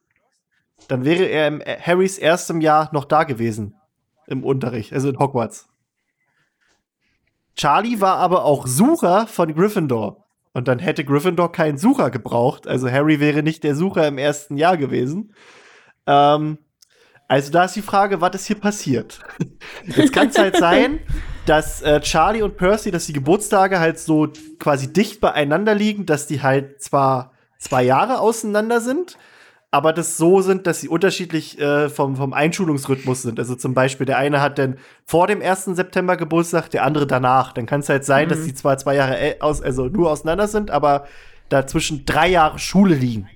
dann wäre er im Harrys erstem Jahr noch da gewesen im Unterricht, also in Hogwarts. Charlie war aber auch Sucher von Gryffindor. Und dann hätte Gryffindor keinen Sucher gebraucht. Also Harry wäre nicht der Sucher im ersten Jahr gewesen. Ähm, also da ist die Frage, was ist hier passiert? <laughs> Jetzt kann es halt sein, dass äh, Charlie und Percy, dass die Geburtstage halt so quasi dicht beieinander liegen, dass die halt zwar zwei Jahre auseinander sind, aber das so sind, dass sie unterschiedlich äh, vom, vom Einschulungsrhythmus sind. Also zum Beispiel, der eine hat dann vor dem 1. September Geburtstag, der andere danach. Dann kann es halt sein, dass die zwar zwei Jahre äl- aus, also nur auseinander sind, aber dazwischen drei Jahre Schule liegen.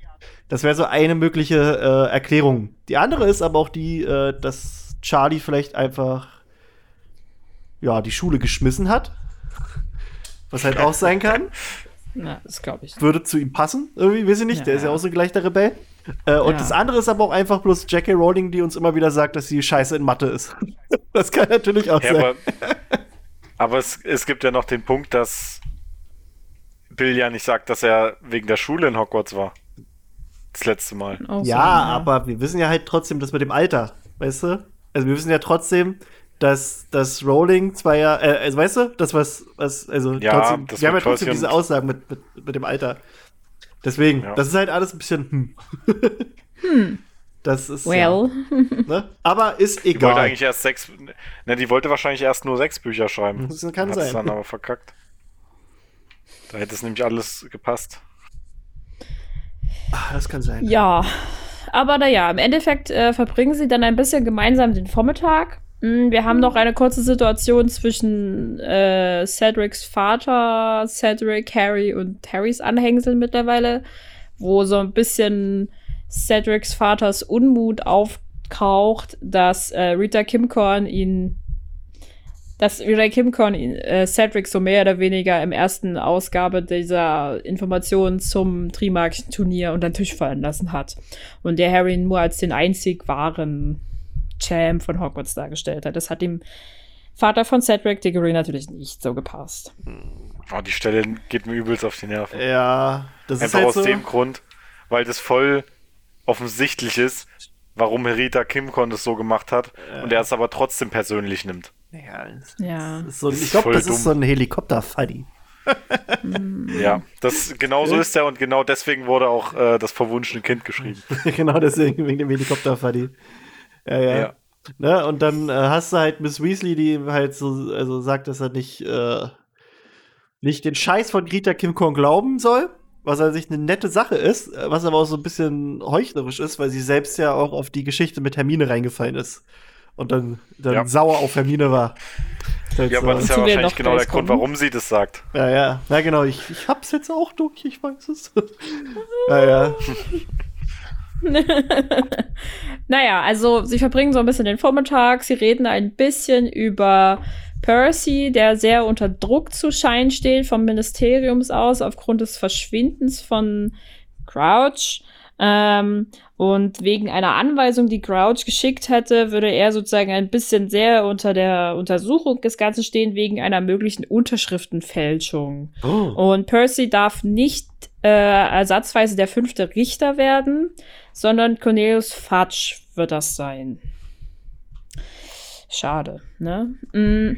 Das wäre so eine mögliche äh, Erklärung. Die andere ist aber auch die, äh, dass Charlie vielleicht einfach ja, die Schule geschmissen hat. Was halt auch sein kann. <laughs> Na, das glaube ich. Würde zu ihm passen, irgendwie, weiß ich nicht. Der Ja. ist ja auch so gleich der Rebell. Äh, und Ja. das andere ist aber auch einfach bloß J.K. Rowling, die uns immer wieder sagt, dass sie scheiße in Mathe ist. <laughs> das kann natürlich auch Ja, sein. aber aber es, es gibt ja noch den Punkt, dass Bill ja nicht sagt, dass er wegen der Schule in Hogwarts war. Das letzte Mal. Auch so, Ja, aber wir wissen ja halt trotzdem das mit dem Alter, weißt du? Also wir wissen ja trotzdem, dass das Rowling zwar ja, äh, also weißt du, das was, was also Ja, trotzdem, das wir haben ja trotzdem diese Aussagen mit, mit, mit dem Alter. Deswegen, Ja. das ist halt alles ein bisschen hm. <laughs> Das ist Well. ja, <laughs> ne? Aber ist Die wollte egal. eigentlich erst sechs. Ne, die wollte wahrscheinlich erst nur sechs Bücher schreiben. Das kann Hat sein. dann aber verkackt. Da hätte es nämlich alles gepasst. Ah, das kann sein. Ja, aber naja, im Endeffekt äh, verbringen sie dann ein bisschen gemeinsam den Vormittag. Mm, Wir haben noch eine kurze Situation zwischen äh, Cedrics Vater, Cedric, Harry und Harrys Anhängsel mittlerweile, wo so ein bisschen Cedrics Vaters Unmut auftaucht, dass äh, Rita Kimcorn ihn dass Rita Kimcorn ihn, äh, Cedric so mehr oder weniger im ersten Ausgabe dieser Informationen zum Trimark-Turnier unter den Tisch fallen lassen hat. Und der Harry nur als den einzig wahren Champ von Hogwarts dargestellt hat. Das hat dem Vater von Cedric Diggory natürlich nicht so gepasst. Oh, die Stelle geht mir übelst auf die Nerven. Ja, das ist Einfach halt aus so. dem Grund, weil das voll offensichtlich ist, warum Rita Kimcon das so gemacht hat und er es aber trotzdem persönlich nimmt. Ja, das Ja. ist so, ich ist glaube, das dumm. ist so ein Helikopter-Funny. ja, das genau so ist er und genau deswegen wurde auch äh, das verwunschene Kind geschrieben. <laughs> genau deswegen, wegen dem Helikopter-Fuddy. Ja, ja. ja. Ne? Und dann äh, hast du halt Miss Weasley, die halt so, also sagt, dass er nicht, äh, nicht den Scheiß von Greta Kim Kong glauben soll, was an sich eine nette Sache ist, äh, was aber auch so ein bisschen heuchlerisch ist, weil sie selbst ja auch auf die Geschichte mit Hermine reingefallen ist. Und dann, dann ja. sauer auf Hermine war. ja, aber das ist ja wahrscheinlich genau der Grund, warum sie das sagt. Ja, ja. Ja, genau. Ich, ich hab's jetzt auch durch, ich weiß es. <laughs> ja, ja. <laughs> <laughs> naja, also sie verbringen so ein bisschen den Vormittag, sie reden ein bisschen über Percy, der sehr unter Druck zu scheinen steht vom Ministeriums aus aufgrund des Verschwindens von Crouch. Ähm, und wegen einer Anweisung, die Crouch geschickt hätte, würde er sozusagen ein bisschen sehr unter der Untersuchung des Ganzen stehen, wegen einer möglichen Unterschriftenfälschung. Oh. Und Percy darf nicht äh, ersatzweise der fünfte Richter werden, sondern Cornelius Fudge wird das sein. Schade, ne? Mm.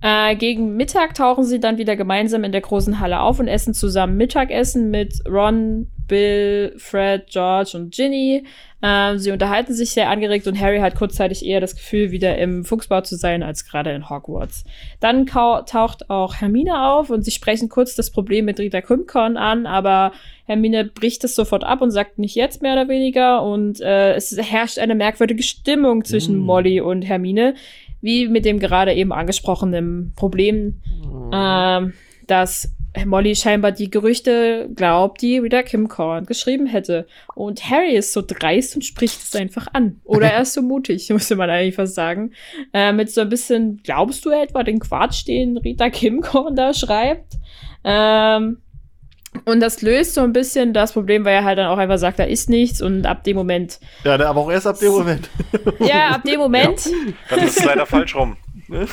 Äh, gegen Mittag tauchen sie dann wieder gemeinsam in der großen Halle auf und essen zusammen Mittagessen mit Ron, Bill, Fred, George und Ginny. Äh, sie unterhalten sich sehr angeregt und Harry hat kurzzeitig eher das Gefühl, wieder im Fuchsbau zu sein, als gerade in Hogwarts. Dann taucht auch Hermine auf und sie sprechen kurz das Problem mit Rita Krimkorn an, aber Hermine bricht es sofort ab und sagt nicht jetzt mehr oder weniger und äh, es herrscht eine merkwürdige Stimmung zwischen mm. Molly und Hermine wie mit dem gerade eben angesprochenen Problem, mhm. äh, dass Molly scheinbar die Gerüchte glaubt, die wieder Kim Korn geschrieben hätte. Und Harry ist so dreist und spricht es einfach an. Oder er ist so mutig, <laughs> müsste man eigentlich fast sagen. Äh, mit so ein bisschen, glaubst du etwa den Quatsch, den Rita Kim Korn da schreibt? Ähm, und das löst so ein bisschen das Problem, weil er halt dann auch einfach sagt, da ist nichts und ab dem Moment. Ja, aber auch erst ab dem Moment. ja, ab dem Moment. Ja, das ist leider falsch rum. <laughs>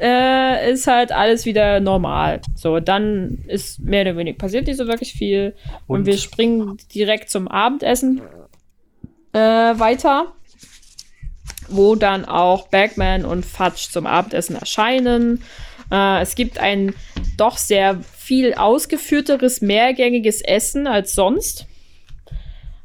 äh, ist halt alles wieder normal. So, dann ist mehr oder weniger passiert nicht so wirklich viel. Und, und wir springen direkt zum Abendessen äh, weiter. Wo dann auch Bagman und Fudge zum Abendessen erscheinen. Äh, es gibt ein doch sehr viel ausgeführteres, mehrgängiges Essen als sonst.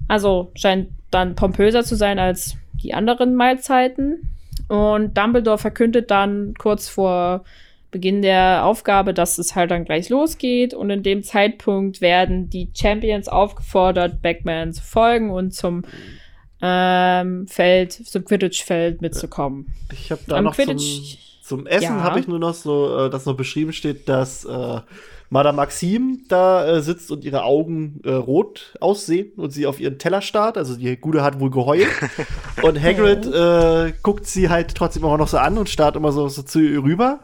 Also scheint dann pompöser zu sein als die anderen Mahlzeiten. Und Dumbledore verkündet dann kurz vor Beginn der Aufgabe, dass es halt dann gleich losgeht. Und in dem Zeitpunkt werden die Champions aufgefordert, Backman zu folgen und zum ähm, Feld, zum Quidditch-Feld mitzukommen. Ich habe da Am noch Quidditch zum, zum Essen ja. habe ich nur noch so, äh, dass noch beschrieben steht, dass äh, Madame Maxim da äh, sitzt und ihre Augen äh, rot aussehen und sie auf ihren Teller starrt. Also die Gude hat wohl geheult. <laughs> und Hagrid äh, guckt sie halt trotzdem immer noch so an und starrt immer so, so zu ihr rüber.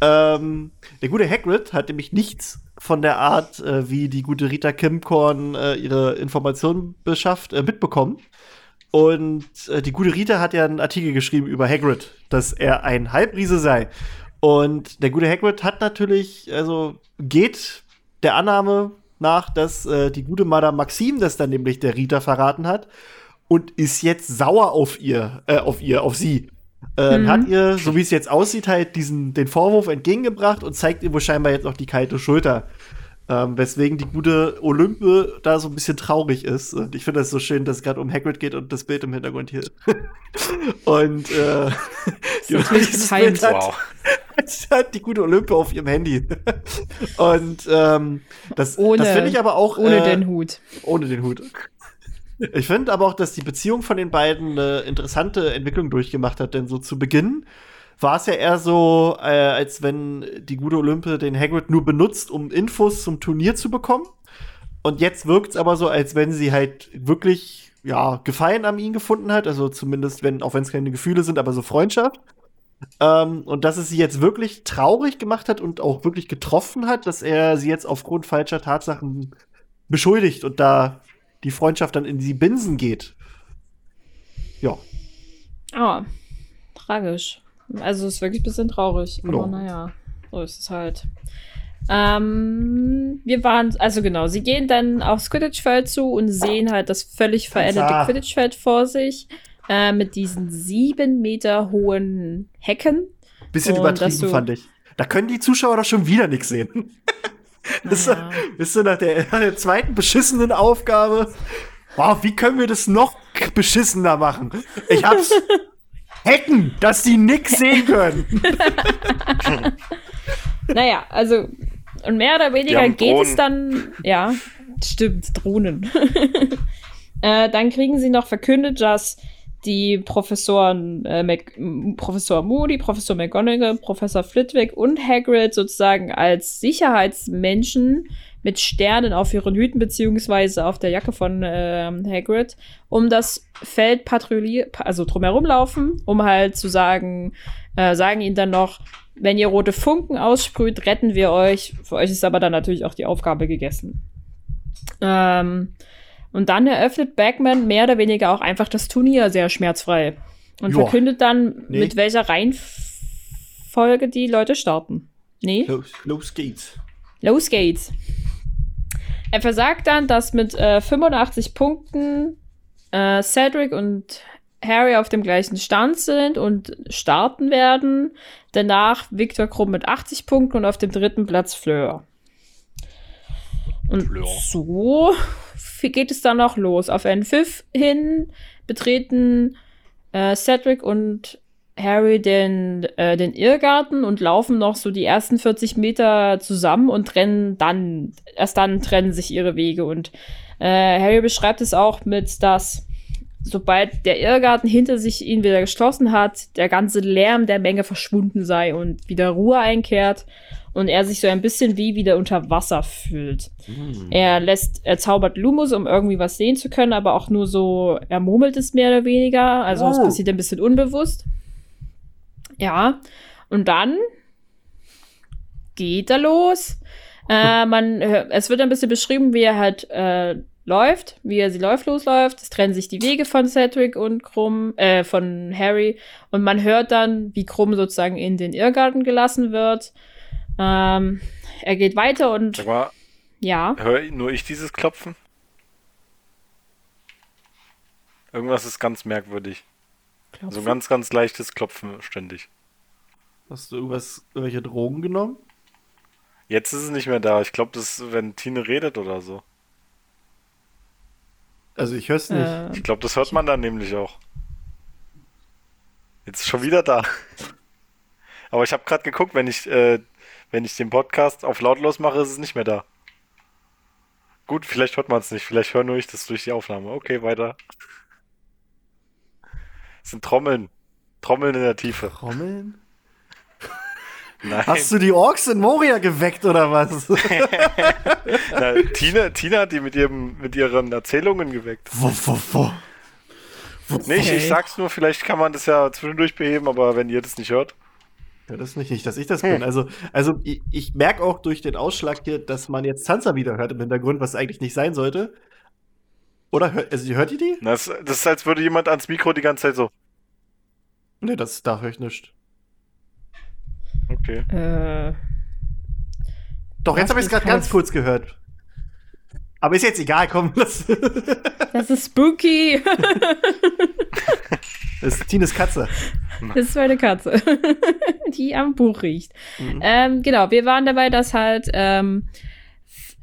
Ähm, der gute Hagrid hat nämlich nichts von der Art, äh, wie die gute Rita Kimkorn äh, ihre Informationen beschafft, äh, mitbekommen. Und die gute Rita hat ja einen Artikel geschrieben über Hagrid, dass er ein Halbriese sei. Und der gute Hagrid hat natürlich, also geht der Annahme nach, dass äh, die gute Madame Maxim das dann nämlich der Rita verraten hat und ist jetzt sauer auf ihr, äh, auf ihr, auf sie. Äh, mhm. Hat ihr, so wie es jetzt aussieht, halt diesen, den Vorwurf entgegengebracht und zeigt ihr wohl scheinbar jetzt auch die kalte Schulter. Ähm, weswegen die gute Olympe da so ein bisschen traurig ist. Und ich finde das so schön, dass es gerade um Hagrid geht und das Bild im Hintergrund hier. <laughs> und äh, <laughs> dieses <laughs> Bild hat, wow. hat die gute Olympe auf ihrem Handy. und ähm, das, ohne, das finde ich aber auch. Ohne äh, den Hut. Ohne den Hut. Ich finde aber auch, dass die Beziehung von den beiden eine interessante Entwicklung durchgemacht hat, denn so zu Beginn war es ja eher so, äh, als wenn die gute Olympe den Hagrid nur benutzt, um Infos zum Turnier zu bekommen. Und jetzt wirkt es aber so, als wenn sie halt wirklich, ja, Gefallen an ihm gefunden hat. Also zumindest, wenn, auch wenn es keine Gefühle sind, aber so Freundschaft. Ähm, und dass es sie jetzt wirklich traurig gemacht hat und auch wirklich getroffen hat, dass er sie jetzt aufgrund falscher Tatsachen beschuldigt und da die Freundschaft dann in die Binsen geht. Ja. Oh, tragisch. Also es ist wirklich ein bisschen traurig. Aber no. naja, so ist es halt. Ähm, wir waren, also genau, sie gehen dann aufs Quidditch-Feld zu und sehen halt das völlig veränderte Quidditch-Feld vor sich. Äh, mit diesen sieben Meter hohen Hecken. Bisschen und übertrieben, fand ich. da können die Zuschauer doch schon wieder nichts sehen. <laughs> Bist du nach der, nach der zweiten beschissenen Aufgabe. Wow, wie können wir das noch beschissener machen? Ich hab's. <laughs> Hecken, dass die nix sehen können. <laughs> Naja, also, und mehr oder weniger geht es dann, ja, stimmt, Drohnen. <laughs> äh, dann kriegen sie noch verkündet, dass die Professoren, äh, Mac, Professor Moody, Professor McGonagall, Professor Flitwick und Hagrid sozusagen als Sicherheitsmenschen mit Sternen auf ihren Hüten beziehungsweise auf der Jacke von ähm, Hagrid um das Feld patrouillieren, also drumherum laufen, um halt zu sagen, äh, sagen ihnen dann noch, wenn ihr rote Funken aussprüht, retten wir euch. Für euch ist aber dann natürlich auch die Aufgabe gegessen. Ähm, und dann eröffnet Bagman mehr oder weniger auch einfach das Turnier sehr schmerzfrei. Und Joa. verkündet dann, Nee. mit welcher Reihenfolge die Leute starten. Nee? Los, los geht's. Los geht's. Er versagt dann, dass mit äh, 85 Punkten äh, Cedric und Harry auf dem gleichen Stand sind und starten werden. Danach Victor Krumm mit 80 Punkten und auf dem dritten Platz Fleur. Und Fleur. so geht es dann noch los. Auf einen Pfiff hin betreten äh, Cedric und Harry den, äh, den Irrgarten und laufen noch so die ersten 40 Meter zusammen und trennen dann, erst dann trennen sich ihre Wege. Und äh, Harry beschreibt es auch mit, dass sobald der Irrgarten hinter sich ihn wieder geschlossen hat, der ganze Lärm der Menge verschwunden sei und wieder Ruhe einkehrt und er sich so ein bisschen wie wieder unter Wasser fühlt. Er lässt, er zaubert Lumos, um irgendwie was sehen zu können, aber auch nur so, er murmelt es mehr oder weniger. Also es Oh. passiert ein bisschen unbewusst. Ja. Und dann geht er los. Äh, man, hör- es wird ein bisschen beschrieben, wie er halt äh, läuft, wie er sie läuft, losläuft. Es trennen sich die Wege von Cedric und Krumm, äh, von Harry. Und man hört dann, wie Krumm sozusagen in den Irrgarten gelassen wird. Ähm, er geht weiter und Sag mal, ja. höre nur ich dieses Klopfen? Irgendwas ist ganz merkwürdig. So ein ganz, ganz leichtes Klopfen ständig. Hast du irgendwas, irgendwelche Drogen genommen? Jetzt ist es nicht mehr da. Ich glaube, das ist, wenn Tine redet oder so. Also ich hör's nicht. Äh, Ich glaube, das hört man dann nämlich auch. Jetzt ist schon wieder da. <laughs> Aber ich habe gerade geguckt, wenn ich, äh, wenn ich den Podcast auf lautlos mache, ist es nicht mehr da. Gut, vielleicht hört man es nicht. Vielleicht höre nur ich das durch die Aufnahme. Okay, weiter. Es sind Trommeln. Trommeln in der Tiefe. Trommeln? <laughs> Nein. Hast du die Orks in Moria geweckt oder was? <laughs> Na, Tina, Tina hat die mit, ihrem, mit ihren Erzählungen geweckt. wo, wo, wo? Okay. ich sag's nur, vielleicht kann man das ja zwischendurch beheben, aber wenn ihr das nicht hört. Ja, das nicht, nicht, dass ich das bin. Also, also ich, ich merke auch durch den Ausschlag hier, dass man jetzt Sansa wieder hört im Hintergrund, was eigentlich nicht sein sollte. Oder hört, also hört ihr die? Das, das ist, als würde jemand ans Mikro die ganze Zeit so. Nee, das da höre ich nicht. Okay. äh, Doch, jetzt habe ich es gerade ganz kurz gehört. Aber ist jetzt egal, komm. <laughs> Das, das ist spooky. das ist Tines Katze. Das ist meine Katze, <laughs> die am Buch riecht. Mhm. Ähm, genau, wir waren dabei, dass halt ähm,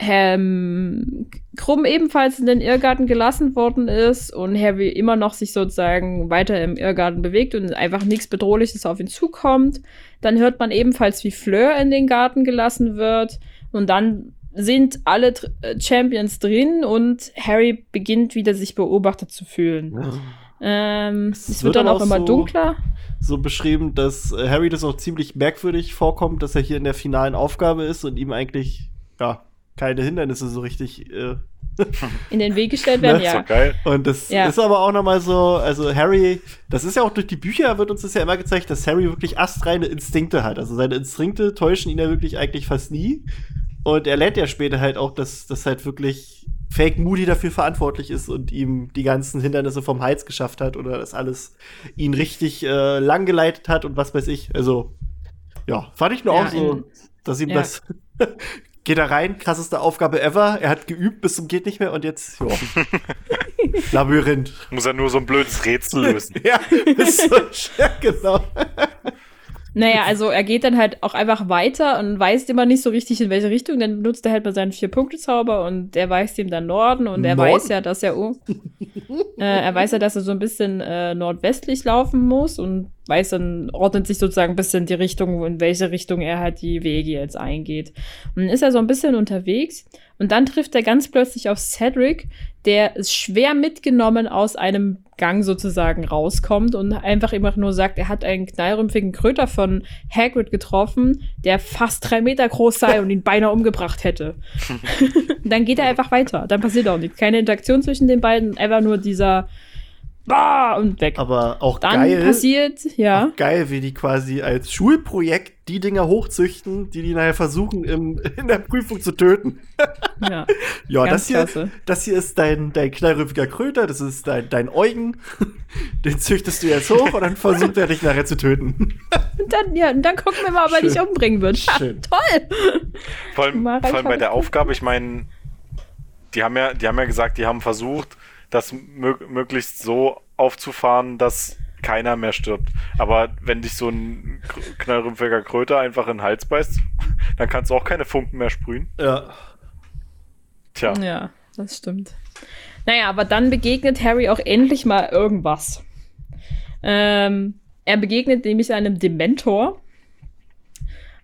ähm, Krumm ebenfalls in den Irrgarten gelassen worden ist und Harry immer noch sich sozusagen weiter im Irrgarten bewegt und einfach nichts Bedrohliches auf ihn zukommt. Dann hört man ebenfalls, wie Fleur in den Garten gelassen wird und dann sind alle äh, Champions drin und Harry beginnt wieder sich beobachtet zu fühlen. Ähm, Es es, wird wird dann auch immer so- dunkler. So beschrieben, dass äh, Harry das auch ziemlich merkwürdig vorkommt, dass er hier in der finalen Aufgabe ist und ihm eigentlich, ja, keine Hindernisse so richtig. Äh, in den Weg gestellt <laughs> werden, Ne? ja. So geil. Und das Ja. ist aber auch nochmal so, also Harry, das ist ja auch durch die Bücher, wird uns das ja immer gezeigt, dass Harry wirklich astreine Instinkte hat. Also seine Instinkte täuschen ihn ja wirklich eigentlich fast nie. Und er lernt ja später halt auch, dass das halt wirklich Fake Moody dafür verantwortlich ist und ihm die ganzen Hindernisse vom Hals geschafft hat oder das alles ihn richtig äh, lang geleitet hat und was weiß ich. Also, ja, fand ich nur Ja, auch so, in- dass ihm ja. das geht da rein, krasseste Aufgabe ever. Er hat geübt bis zum geht nicht mehr und jetzt, ja. <laughs> Labyrinth. Muss er nur so ein blödes Rätsel lösen. <laughs> Ja, ist so, ja, genau. Naja, also er geht dann halt auch einfach weiter und weiß immer nicht so richtig in welche Richtung. Dann benutzt er halt mal seinen Vier-Punkte-Zauber und der weist ihm dann Norden und er Norden? weiß ja, dass er oh, <laughs> äh, er weiß ja, dass er so ein bisschen äh, nordwestlich laufen muss und weiß dann, ordnet sich sozusagen ein bisschen die Richtung, in welche Richtung er halt die Wege jetzt eingeht. Und dann ist er so ein bisschen unterwegs und dann trifft er ganz plötzlich auf Cedric, der schwer mitgenommen aus einem Gang sozusagen rauskommt und einfach immer nur sagt, er hat einen knallrümpfigen Kröter von Hagrid getroffen, der fast drei Meter groß sei und ihn beinahe umgebracht hätte. <laughs> dann geht er einfach weiter. Dann passiert auch nichts. Keine Interaktion zwischen den beiden, einfach nur dieser Bah! und weg. Aber auch Dann geil. passiert, ja. Auch geil, wie die quasi als Schulprojekt die Dinger hochzüchten, die die nachher versuchen, im, <laughs> in der Prüfung zu töten. <laughs> ja. Ja, das hier, klasse. das hier ist dein, dein knallrüffiger Kröter, das ist dein, dein Eugen. <laughs> Den züchtest du jetzt hoch und dann versucht er dich nachher zu töten. Und dann, ja, und dann gucken wir mal, ob er dich umbringen wird. Ha, Schön. toll! Vor allem, vor allem bei der Aufgabe, ich meine, die haben ja, die haben ja gesagt, die haben versucht, das mö möglichst so aufzufahren, dass keiner mehr stirbt. Aber wenn dich so ein knallrümpfiger Kröter einfach in den Hals beißt, dann kannst du auch keine Funken mehr sprühen. Ja. Tja, Ja, das stimmt. Naja, aber dann begegnet Harry auch endlich mal irgendwas. Ähm, er begegnet nämlich einem Dementor.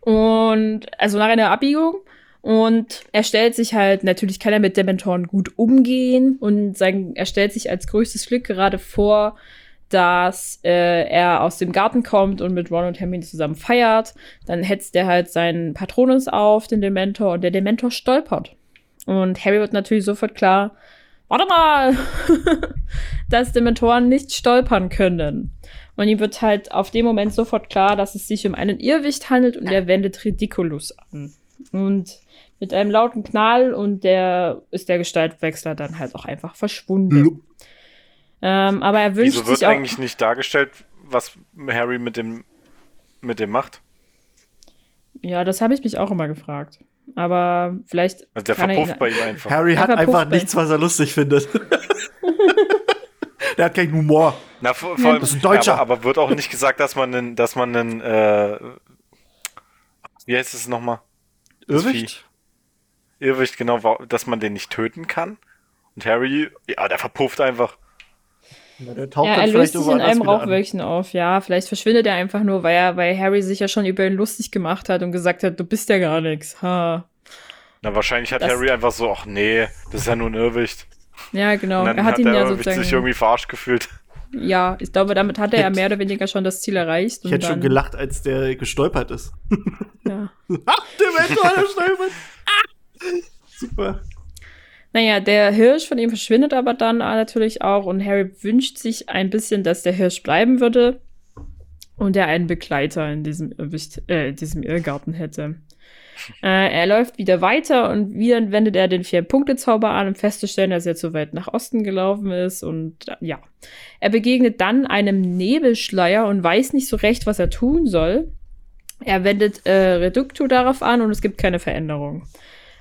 Und, also nach einer Abbiegung. Und er stellt sich halt, natürlich kann er mit Dementoren gut umgehen. Und sein, er stellt sich als größtes Glück gerade vor, dass äh, er aus dem Garten kommt und mit Ron und Hermine zusammen feiert. Dann hetzt er halt seinen Patronus auf, den Dementor, und der Dementor stolpert. Und Harry wird natürlich sofort klar, warte mal, <laughs> dass Dementoren nicht stolpern können. Und ihm wird halt auf dem Moment sofort klar, dass es sich um einen Irrwicht handelt und er wendet Ridiculus an. Und mit einem lauten Knall und der ist der Gestaltwechsler dann halt auch einfach verschwunden. Ähm, aber er wünscht wieso wird sich auch. eigentlich nicht dargestellt, was Harry mit dem, mit dem macht? Ja, das habe ich mich auch immer gefragt. Aber vielleicht. Also der kann er ihn- verpufft bei ihm einfach. Harry hat Einfach nichts, was er lustig findet. <laughs> Der hat keinen Humor. Na, vor, vor allem, Das ist ein Deutscher. Aber, aber wird auch nicht gesagt, dass man einen, dass man einen, äh, wie heißt es nochmal? Das Irrwicht? Irrwicht, genau, dass man den nicht töten kann. Und Harry, ja, der verpufft einfach. Ja, der taucht Ja, dann er vielleicht löst sich in einem. Rauchwölkchen auf. Ja, vielleicht verschwindet er einfach nur, weil, er, weil Harry sich ja schon über ihn lustig gemacht hat und gesagt hat, du bist ja gar nichts. Ha. Na, wahrscheinlich hat Das- Harry einfach so, ach nee, das ist ja nur ein Irrwicht. Ja, genau. Und dann Er hat hat ihn der ja sozusagen. sich irgendwie verarscht gefühlt. Ja, ich glaube, damit hat er ja mehr oder weniger schon das Ziel erreicht. Ich und hätte schon dann- gelacht, als der gestolpert ist. Ja. <laughs> Ach, der Mentor, der stolpert. Ah! <laughs> Super. Naja, der Hirsch von ihm verschwindet aber dann natürlich auch und Harry wünscht sich ein bisschen, dass der Hirsch bleiben würde und er einen Begleiter in diesem, äh, diesem Irrgarten hätte. Äh, er läuft wieder weiter und wieder wendet er den Vier-Punkte-Zauber an, um festzustellen, dass er zu weit nach Osten gelaufen ist. Und äh, ja, er begegnet dann einem Nebelschleier und weiß nicht so recht, was er tun soll. Er wendet äh, Reducto darauf an und es gibt keine Veränderung.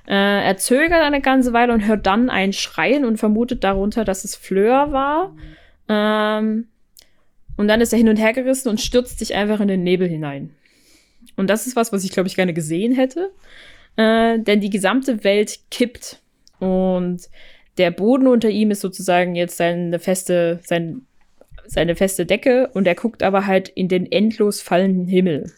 Äh, er zögert eine ganze Weile und hört dann ein Schreien und vermutet darunter, dass es Fleur war. Ähm, und dann ist er hin und her gerissen und stürzt sich einfach in den Nebel hinein. Und das ist was, was ich, glaube ich, gerne gesehen hätte. Äh, denn die gesamte Welt kippt. Und der Boden unter ihm ist sozusagen jetzt seine feste, sein, seine feste Decke. Und er guckt aber halt in den endlos fallenden Himmel.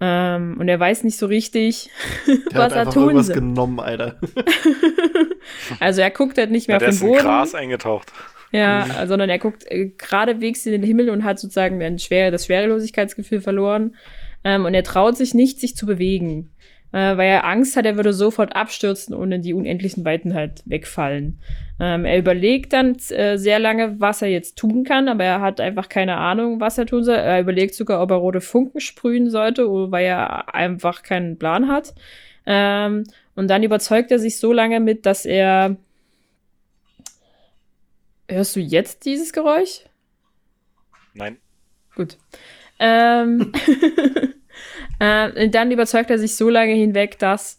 Ähm, und er weiß nicht so richtig, <laughs> Der was hat er tun irgendwas soll. genommen, Alter. <laughs> Also er guckt halt nicht mehr Ja, auf ist den in Boden. Gras eingetaucht. Ja, sondern er guckt äh, geradewegs in den Himmel und hat sozusagen ein schwer, das Schwerelosigkeitsgefühl verloren. Ähm, und er traut sich nicht, sich zu bewegen. Äh, weil er Angst hat, er würde sofort abstürzen und in die unendlichen Weiten halt wegfallen. Ähm, er überlegt dann äh, sehr lange, was er jetzt tun kann, aber er hat einfach keine Ahnung, was er tun soll. Er überlegt sogar, ob er rote Funken sprühen sollte, oder weil er einfach keinen Plan hat. Ähm, und dann überzeugt er sich so lange mit, dass er Hörst du jetzt dieses Geräusch? Nein. Gut. Ähm, <laughs> <laughs> äh, dann überzeugt er sich so lange hinweg, dass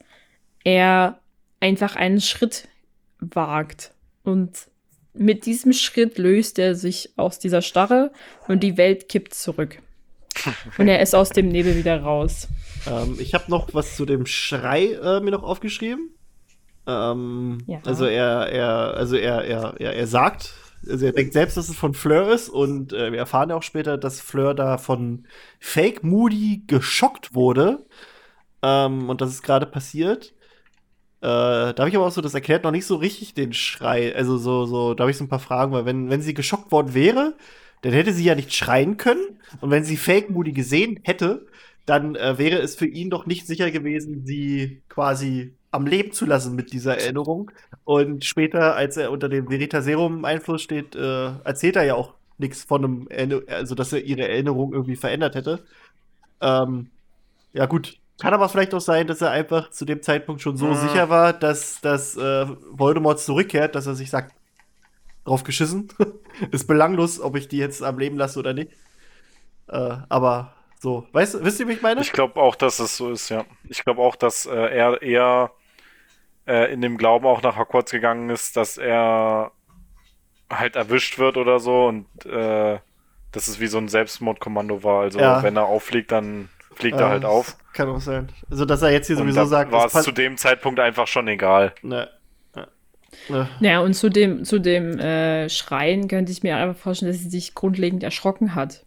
er einfach einen Schritt wagt. Und mit diesem Schritt löst er sich aus dieser Starre und die Welt kippt zurück. <laughs> Und er ist aus dem Nebel wieder raus. Ähm, ich habe noch was zu dem Schrei äh, mir noch aufgeschrieben. Ähm, Ja. Also er, er, also er, er, er, er sagt, also er denkt selbst, dass es von Fleur ist und äh, wir erfahren ja auch später, dass Fleur da von Fake Moody geschockt wurde ähm, und das ist gerade passiert. Äh, da habe ich aber auch so, das erklärt noch nicht so richtig den Schrei. Also so, so, da habe ich so ein paar Fragen, weil wenn, wenn sie geschockt worden wäre, dann hätte sie ja nicht schreien können. Und wenn sie Fake Moody gesehen hätte, dann äh, wäre es für ihn doch nicht sicher gewesen, sie quasi am Leben zu lassen mit dieser Erinnerung. Und später, als er unter dem Veritaserum-Einfluss steht, äh, erzählt er ja auch nichts von einem, Erinner- also dass er ihre Erinnerung irgendwie verändert hätte. Ähm, ja, gut. Kann aber vielleicht auch sein, dass er einfach zu dem Zeitpunkt schon so Ah. sicher war, dass, dass äh, Voldemort zurückkehrt, dass er sich sagt, drauf geschissen. <laughs> ist belanglos, ob ich die jetzt am Leben lasse oder nicht. Äh, aber so, weißt wisst ihr, wie ich meine? Ich glaube auch, dass es so ist, ja. Ich glaube auch, dass äh, er eher äh, in dem Glauben auch nach Hogwarts gegangen ist, dass er halt erwischt wird oder so und äh, dass es wie so ein Selbstmordkommando war. Also Ja. wenn er auffliegt, dann fliegt er Äh, halt auf. Kann auch sein. Also, dass er jetzt hier Und sowieso sagt, war es zu dem Zeitpunkt einfach schon egal. Ne. Ne. Ja, und zu dem, zu dem äh, Schreien könnte ich mir einfach vorstellen, dass sie sich grundlegend erschrocken hat.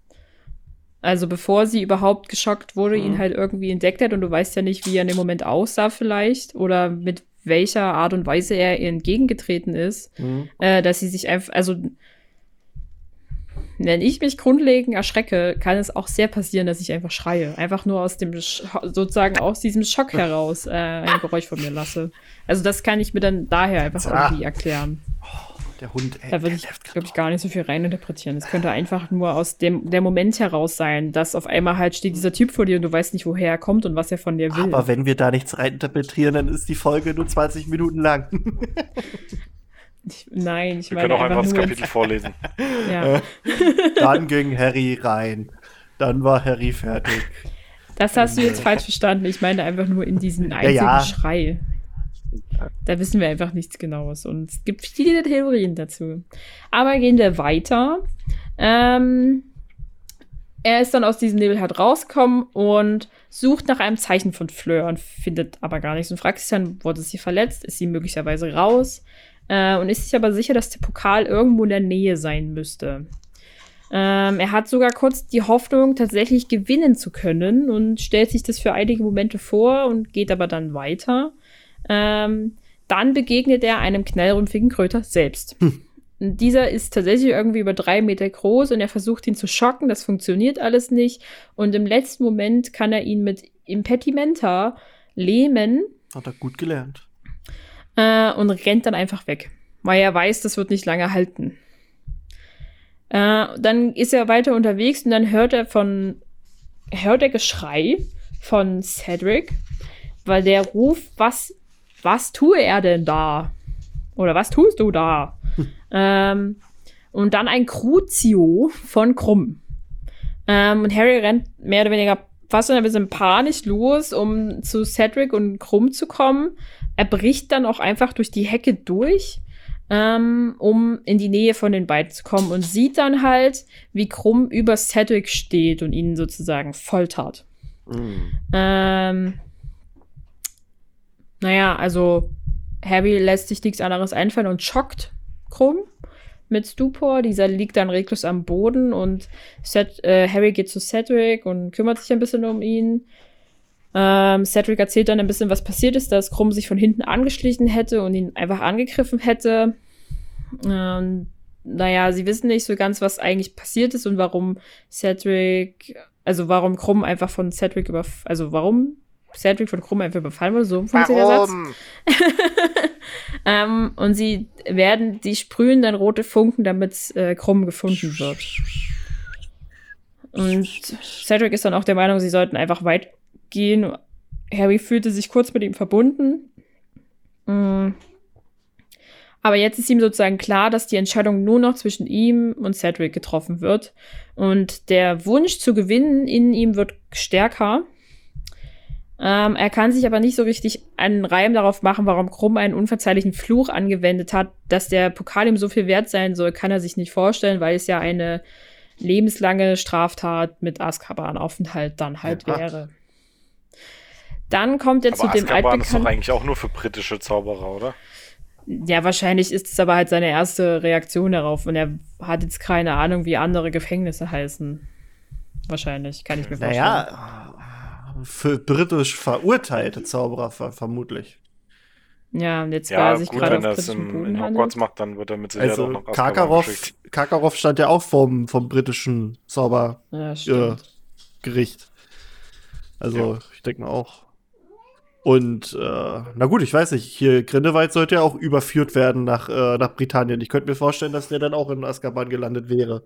Also bevor sie überhaupt geschockt wurde, ihn Mhm. halt irgendwie entdeckt hat und du weißt ja nicht, wie er in dem Moment aussah vielleicht oder mit welcher Art und Weise er ihr entgegengetreten ist, Mhm. äh, dass sie sich einfach, also wenn ich mich grundlegend erschrecke, kann es auch sehr passieren, dass ich einfach schreie. Einfach nur aus dem, Sch sozusagen aus diesem Schock heraus äh, ein Geräusch von mir lasse. Also das kann ich mir dann daher einfach irgendwie erklären. Der Hund, ey, Da würde ich, glaube ich, gar nicht so viel reininterpretieren. Es könnte einfach nur aus dem der Moment heraus sein, dass auf einmal halt steht dieser Typ vor dir und du weißt nicht, woher er kommt und was er von dir will. Aber wenn wir da nichts reininterpretieren, dann ist die Folge nur 20 Minuten lang. <laughs> ich, nein, ich Wir meine können auch einfach das nur, Kapitel vorlesen. <laughs> ja. dann ging Harry rein. Dann war Harry fertig. Das hast du jetzt falsch verstanden. Ich meine einfach nur in diesen einzigen ja. Schrei. Da wissen wir einfach nichts Genaues. Und es gibt viele Theorien dazu. Aber gehen wir weiter. Ähm, er ist dann aus diesem Nebel halt rausgekommen und sucht nach einem Zeichen von Fleur und findet aber gar nichts und fragt sich dann, wurde sie verletzt? Ist sie möglicherweise raus? Äh, und ist sich aber sicher, dass der Pokal irgendwo in der Nähe sein müsste. Ähm, er hat sogar kurz die Hoffnung, tatsächlich gewinnen zu können und stellt sich das für einige Momente vor und geht aber dann weiter. Ähm, dann begegnet er einem knallrumpfigen Kröter selbst. Und Dieser ist tatsächlich irgendwie über drei Meter groß und er versucht ihn zu schocken. Das funktioniert alles nicht. Und im letzten Moment kann er ihn mit Impedimenta lähmen Hat er gut gelernt. äh, und rennt dann einfach weg, weil er weiß, das wird nicht lange halten. Äh, dann ist er weiter unterwegs und dann hört er von hört er Geschrei von Cedric, weil der ruft, was was tue er denn da? Oder was tust du da? ähm, und dann ein Crucio von Krumm. Ähm, und Harry rennt mehr oder weniger fast ein bisschen panisch los, um zu Cedric und Krumm zu kommen. Er bricht dann auch einfach durch die Hecke durch, ähm, um in die Nähe von den beiden zu kommen und sieht dann halt, wie Krumm über Cedric steht und ihn sozusagen foltert. Mhm. Ähm, naja, also Harry lässt sich nichts anderes einfallen und schockt Krumm mit Stupor. Dieser liegt dann reglos am Boden und Ced äh, Harry geht zu Cedric und kümmert sich ein bisschen um ihn. Ähm, Cedric erzählt dann ein bisschen, was passiert ist, dass Krumm sich von hinten angeschlichen hätte und ihn einfach angegriffen hätte. Ähm, naja, sie wissen nicht so ganz, was eigentlich passiert ist und warum Cedric, also warum Krumm einfach von Cedric über, also warum Cedric von Krumm einfach überfallen wurde, so funktioniert der Satz. <laughs> Ähm, und sie werden, die sprühen dann rote Funken, damit äh, Krumm gefunden wird. Und Cedric ist dann auch der Meinung, sie sollten einfach weit gehen. Harry fühlte sich kurz mit ihm verbunden. Mm. Aber jetzt ist ihm sozusagen klar, dass die Entscheidung nur noch zwischen ihm und Cedric getroffen wird. Und der Wunsch zu gewinnen in ihm wird stärker. Ähm, er kann sich aber nicht so richtig einen Reim darauf machen, warum Krumm einen unverzeihlichen Fluch angewendet hat. Dass der Pokal ihm so viel wert sein soll, kann er sich nicht vorstellen, weil es ja eine lebenslange Straftat mit Azkaban-Aufenthalt dann halt Ja. wäre. Dann kommt er zu Aber dem Azkaban ist doch altbekannten. eigentlich auch nur für britische Zauberer, oder? Ja, wahrscheinlich ist es aber halt seine erste Reaktion darauf und er hat jetzt keine Ahnung, wie andere Gefängnisse heißen. Wahrscheinlich, kann ich mir vorstellen. Naja, für britisch verurteilte Zauberer ver vermutlich. Ja, und jetzt Ja, war er sich gut, gerade wenn er auf britischem in, in. Hogwarts macht, dann wird er mit Sicherheit auch Also noch Azkaban Karkaroff. Karkaroff stand ja auch vom, vom britischen Zaubergericht. Ja, Äh, also ich denke mal auch. Und äh, na gut, ich weiß nicht, hier Grindelwald sollte ja auch überführt werden nach, äh, nach Britannien. Ich könnte mir vorstellen, dass der dann auch in Azkaban gelandet wäre.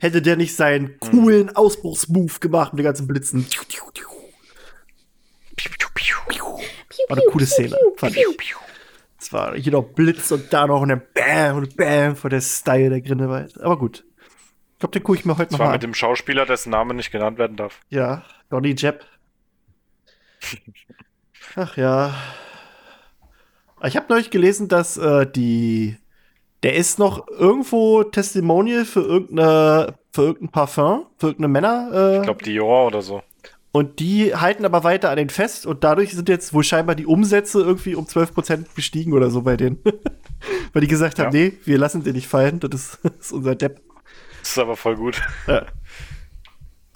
Hätte der nicht seinen coolen Ausbruchsmove gemacht mit den ganzen Blitzen. War eine coole Szene, fand ich. Es war hier noch Blitz und da noch eine Bam und Bam vor der Style der Grindelwald. Aber gut. Ich glaube, den gucke ich mir heute Das noch war mal mit dem Schauspieler, dessen Name nicht genannt werden darf. Ja, Donny Jepp. Ach ja. Ich habe neulich gelesen, dass äh, die. Der ist noch irgendwo Testimonial für irgendeine, für irgendein Parfum, für irgendeine Männer. Äh, Ich glaube, Dior oder so. Und die halten aber weiter an den fest und dadurch sind jetzt wohl scheinbar die Umsätze irgendwie um 12% gestiegen oder so bei denen. <laughs> Weil die gesagt haben, Ja. nee, wir lassen den nicht fallen, das ist, <laughs> das ist unser Depp. Das ist aber voll gut. Ja.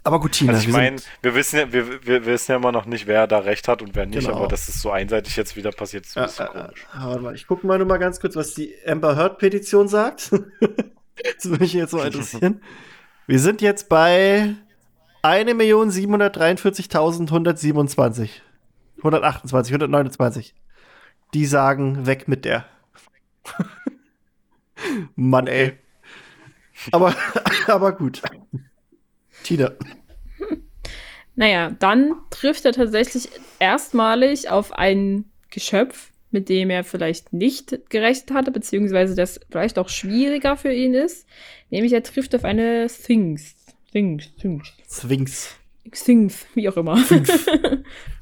Aber gut, Tina, Also ich meine, wir wissen ja, wir, wir wissen ja immer noch nicht, wer da recht hat und wer nicht, Genau. aber dass es so einseitig jetzt wieder passiert, ist ein Ja, bisschen äh, äh, komisch. warte mal, ich gucke mal nur mal ganz kurz, was die Amber Heard Petition sagt. <laughs> das würde mich jetzt mal interessieren. Wir sind jetzt bei 1.743.127. 128, 129. Die sagen, weg mit der. <laughs> Mann, ey. Aber, <laughs> aber gut. Tina. Naja, dann trifft er tatsächlich erstmalig auf ein Geschöpf, mit dem er vielleicht nicht gerechnet hatte, beziehungsweise das vielleicht auch schwieriger für ihn ist. Nämlich er trifft auf eine Sphinx. Sphinx, Sphinx, Sphinx. Sphinx, wie auch immer. <laughs> Sphinx.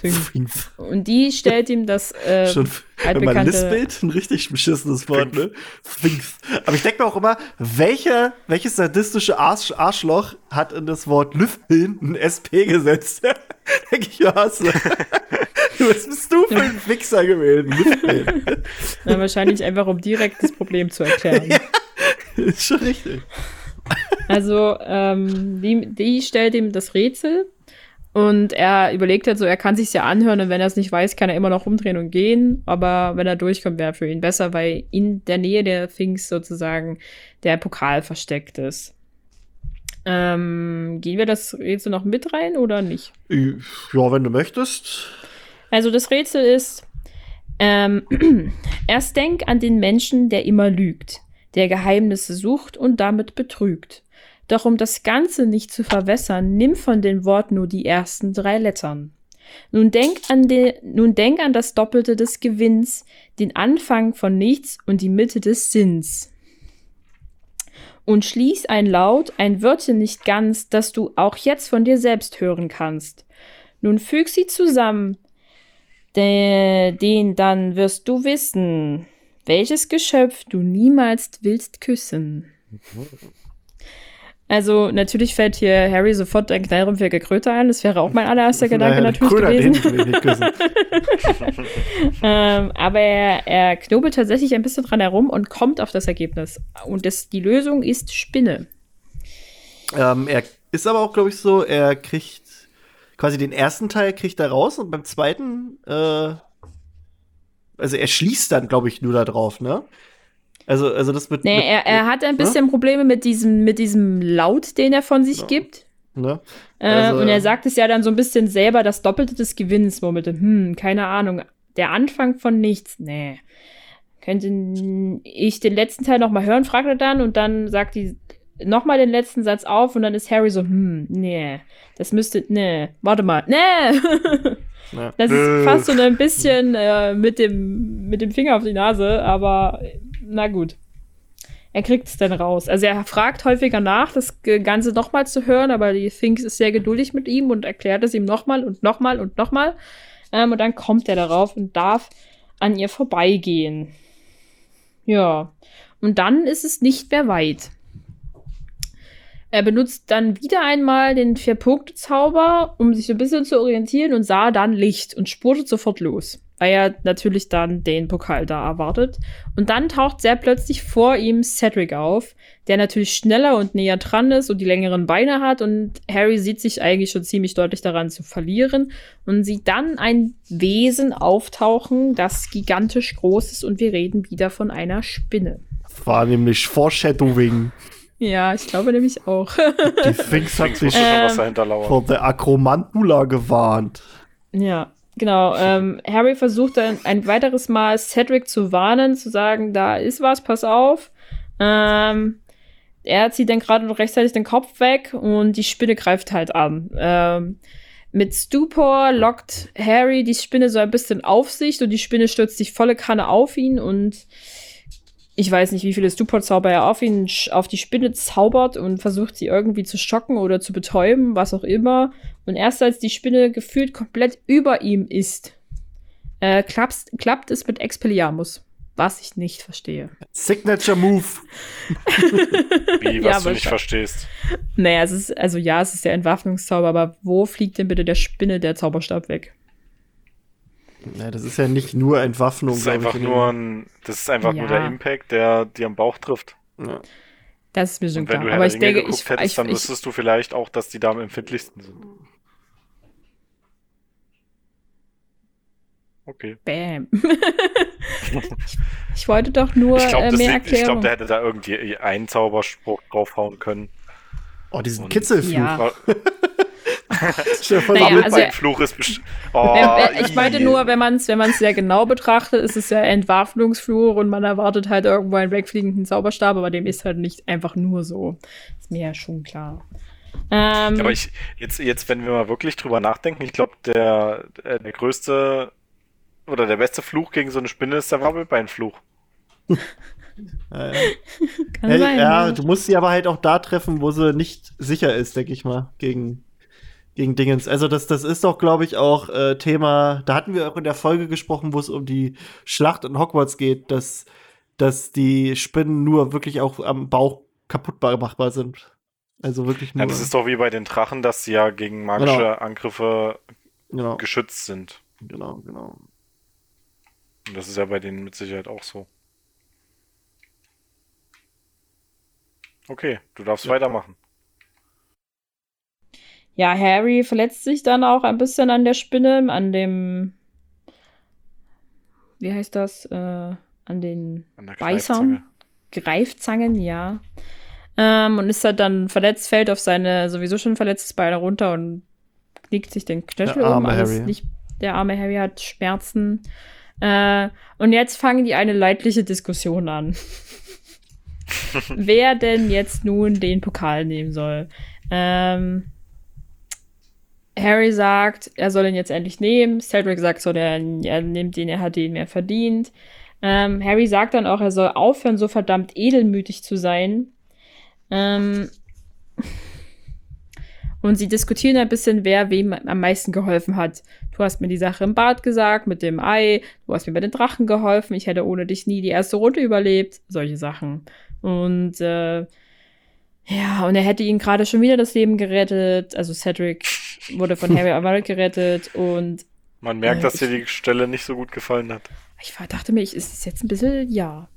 Sphinx. Und die stellt ihm das äh, Schon, wenn man lispelt, ein richtig beschissenes Wort, ne? Sphinx. Aber ich denke mir auch immer, welcher, welches sadistische Arsch, Arschloch hat in das Wort Lüfteln ein SP gesetzt? <laughs> denke ich, ja, hast du. <laughs> Was bist du für ein Wichser gewesen? Na, wahrscheinlich einfach, um direkt das Problem zu erklären. Ist schon richtig. Also, ähm, die, die stellt ihm das Rätsel und er überlegt halt so, er kann sich's ja anhören und wenn er es nicht weiß, kann er immer noch umdrehen und gehen. Aber wenn er durchkommt, wäre für ihn besser, weil in der Nähe der Sphinx sozusagen der Pokal versteckt ist. Ähm, gehen wir das Rätsel noch mit rein oder nicht? Ja, wenn du möchtest. Also das Rätsel ist, ähm, <clears throat> erst denk an den Menschen, der immer lügt, der Geheimnisse sucht und damit betrügt. Doch um das Ganze nicht zu verwässern, nimm von dem Wort nur die ersten drei Lettern. Nun denk an, de, nun denk an das Doppelte des Gewinns, den Anfang von nichts und die Mitte des Sinns. Und schließ ein Laut, ein Wörtchen nicht ganz, das du auch jetzt von dir selbst hören kannst. Nun füg sie zusammen, De, den dann wirst du wissen, welches Geschöpf du niemals willst küssen. Also, natürlich fällt hier Harry sofort ein knallrumpfiger Kröte ein. Das wäre auch mein allererster Gedanke Naja, natürlich Kröner, gewesen. den nicht küssen. <laughs> ähm, aber er, er knobelt tatsächlich ein bisschen dran herum und kommt auf das Ergebnis. Und das, die Lösung ist Spinne. ähm, er ist aber auch, glaube ich, so, er kriegt quasi den ersten Teil kriegt er raus und beim zweiten, äh, also er schließt dann, glaube ich, nur da drauf, ne? Also, also das mit. Nee, mit, er, er hat ein bisschen Probleme mit diesem, mit diesem Laut, den er von sich Ja. gibt. Ne? Äh, Also, und er sagt es ja dann so ein bisschen selber, das Doppelte des Gewinns, murmelte, hm, keine Ahnung, der Anfang von nichts, nee. Könnte ich den letzten Teil nochmal hören, fragt er dann, und dann sagt die nochmal den letzten Satz auf, und dann ist Harry so, hm, nee, das müsste, nee, warte mal, nee. <laughs> Ja. Das ist fast so ein bisschen äh, mit, dem, mit dem Finger auf die Nase, aber äh, na gut. Er kriegt es dann raus. Also er fragt häufiger nach, das Ganze nochmal zu hören, aber die Sphinx ist sehr geduldig mit ihm und erklärt es ihm nochmal und nochmal und nochmal. Ähm, und dann kommt er darauf und darf an ihr vorbeigehen. Ja. Und dann ist es nicht mehr weit. Er benutzt dann wieder einmal den Vier-Punkte-Zauber, um sich so ein bisschen zu orientieren und sah dann Licht und spurtet sofort los, weil er natürlich dann den Pokal da erwartet. Und dann taucht sehr plötzlich vor ihm Cedric auf, der natürlich schneller und näher dran ist und die längeren Beine hat und Harry sieht sich eigentlich schon ziemlich deutlich daran zu verlieren und sieht dann ein Wesen auftauchen, das gigantisch groß ist und wir reden wieder von einer Spinne. War nämlich Foreshadowing. Ja, ich glaube nämlich auch. <laughs> Die Sphinx hat Ich sich wusste schon, was Ähm, dahinter lauert. vor der Akromantula gewarnt. ja, genau. Ähm, Harry versucht dann ein weiteres Mal Cedric zu warnen, zu sagen, da ist was, pass auf. Ähm, er zieht dann gerade noch rechtzeitig den Kopf weg und die Spinne greift halt an. Ähm, mit Stupor lockt Harry die Spinne so ein bisschen auf sich und die Spinne stürzt sich volle Kanne auf ihn und ich weiß nicht, wie viele Stupor-Zauber er auf ihn, auf die Spinne zaubert und versucht sie irgendwie zu schocken oder zu betäuben, was auch immer. Und erst als die Spinne gefühlt komplett über ihm ist, äh, klappt, klappt es mit Expelliarmus. Was ich nicht verstehe. Signature Move. <laughs> Wie, was Ja, du nicht verstehst. Naja, es ist, also ja, es ist der Entwaffnungszauber, aber wo fliegt denn bitte der Spinne der Zauberstab weg? Ja, das ist ja nicht nur Entwaffnung, Das ist glaub ich, einfach in nur ein, das ist einfach nur Ja. der Impact, der dir am Bauch trifft. ja. Das ist mir schon Und wenn klar. Aber ich denke, ich, hättest, ich, dann ich, wüsstest du vielleicht auch, dass die da am empfindlichsten sind. Okay. Bam. ich, <laughs> ich wollte doch nur Ich glaube, äh, mehr ich Erklärung. glaub, der hätte da irgendwie einen Zauberspruch draufhauen können. Oh, diesen Und- Kitzelfluch. Ja. <laughs> Vor, Naja, also- Fluch ist. Oh, ich meinte ii. nur, wenn man es wenn man's sehr genau betrachtet, ist es ja Entwaffnungsfluch und man erwartet halt irgendwo einen wegfliegenden Zauberstab, aber dem ist halt nicht einfach nur so. Ist mir ja schon klar. Ähm, Aber ich, jetzt, jetzt, wenn wir mal wirklich drüber nachdenken, ich glaube, der, der, der größte oder der beste Fluch gegen so eine Spinne ist der Wabbelbeinfluch. <laughs> äh, <laughs> kann Hey, sein. ja, ne? du musst sie aber halt auch da treffen, wo sie nicht sicher ist, denke ich mal, gegen, gegen Dingens. Also das, das ist doch, glaube ich, auch äh, Thema, da hatten wir auch in der Folge gesprochen, wo es um die Schlacht in Hogwarts geht, dass, dass die Spinnen nur wirklich auch am Bauch kaputt machbar sind. Also wirklich nur. Ja, das ist doch wie bei den Drachen, dass sie ja gegen magische Genau. Angriffe genau, geschützt sind. genau, genau. Und das ist ja bei denen mit Sicherheit auch so. Okay, du darfst weitermachen. Ja, Harry verletzt sich dann auch ein bisschen an der Spinne, an dem. Wie heißt das? Äh, an den An der Beißern? Greifzange. Greifzangen, ja. Ähm, und ist halt dann verletzt, fällt auf seine sowieso schon verletztes Bein runter und knickt sich den Knöchel Der um. arme Alles Harry. nicht, der arme Harry hat Schmerzen. Äh, und jetzt fangen die eine leidliche Diskussion an. <laughs> Wer denn jetzt nun den Pokal nehmen soll? Ähm, Harry sagt, er soll ihn jetzt endlich nehmen. Cedric sagt so, er, er nimmt ihn, er hat ihn mehr verdient. Ähm, Harry sagt dann auch, er soll aufhören, so verdammt edelmütig zu sein. Ähm, und sie diskutieren ein bisschen, wer wem am meisten geholfen hat. Du hast mir die Sache im Bad gesagt, mit dem Ei. Du hast mir bei den Drachen geholfen. Ich hätte ohne dich nie die erste Runde überlebt. Solche Sachen. Und äh, ja, und er hätte ihn gerade schon wieder das Leben gerettet. Also Cedric wurde von <laughs> Harry erneut gerettet. Und Man merkt, Äh, dass dir die Stelle nicht so gut gefallen hat. ich war- dachte mir, ich ist es jetzt ein bisschen, ja.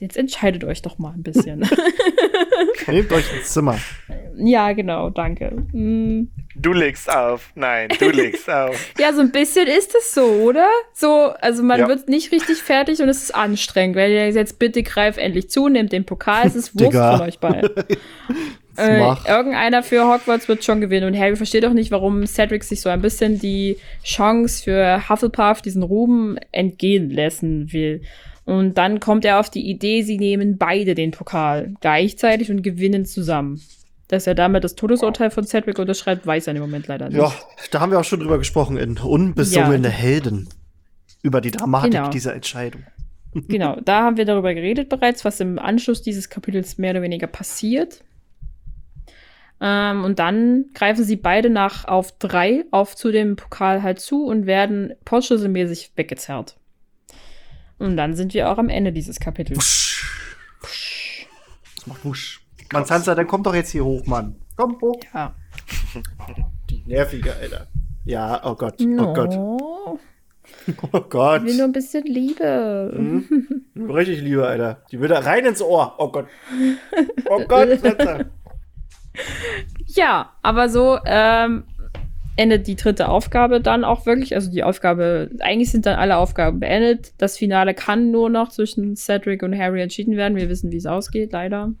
Jetzt entscheidet euch doch mal ein bisschen. <laughs> Nehmt euch ein Zimmer. ja, genau, danke. Mm. Du legst auf. Nein, du legst <laughs> auf. Ja, so ein bisschen ist es so, oder? So, also man Ja. wird nicht richtig fertig und es ist anstrengend, weil ihr jetzt bitte greif endlich zu, nehmt den Pokal, es ist Wurst von euch beiden. <laughs> Äh, irgendeiner für Hogwarts wird schon gewinnen und Harry versteht auch nicht, warum Cedric sich so ein bisschen die Chance für Hufflepuff, diesen Ruhm, entgehen lassen will. Und dann kommt er auf die Idee, sie nehmen beide den Pokal gleichzeitig und gewinnen zusammen. Dass er damit das Todesurteil von Cedric unterschreibt, weiß er im Moment leider nicht. Ja, da haben wir auch schon drüber gesprochen in Unbesungene Ja. Helden. Über die Dramatik Genau. dieser Entscheidung. <laughs> Genau, da haben wir darüber geredet bereits, was im Anschluss dieses Kapitels mehr oder weniger passiert. Ähm, und dann greifen sie beide nach auf drei auf zu dem Pokal halt zu und werden portschlüsselmäßig weggezerrt. Und dann sind wir auch am Ende dieses Kapitels. Wusch. Das macht wusch. Mann, Sansa, dann komm doch jetzt hier hoch, Mann. Komm hoch. Ja. Die nervige, Alter. Ja, oh Gott, oh Gott, <laughs> oh Gott. Ich will nur ein bisschen Liebe. <laughs> Hm? Richtig liebe, Alter. Die will da rein ins Ohr. Oh Gott. Oh <laughs> Gott, Sansa. Ja, aber so ähm, endet die dritte Aufgabe dann auch wirklich. Also die Aufgabe, eigentlich sind dann alle Aufgaben beendet. Das Finale kann nur noch zwischen Cedric und Harry entschieden werden. Wir wissen, wie es ausgeht, leider.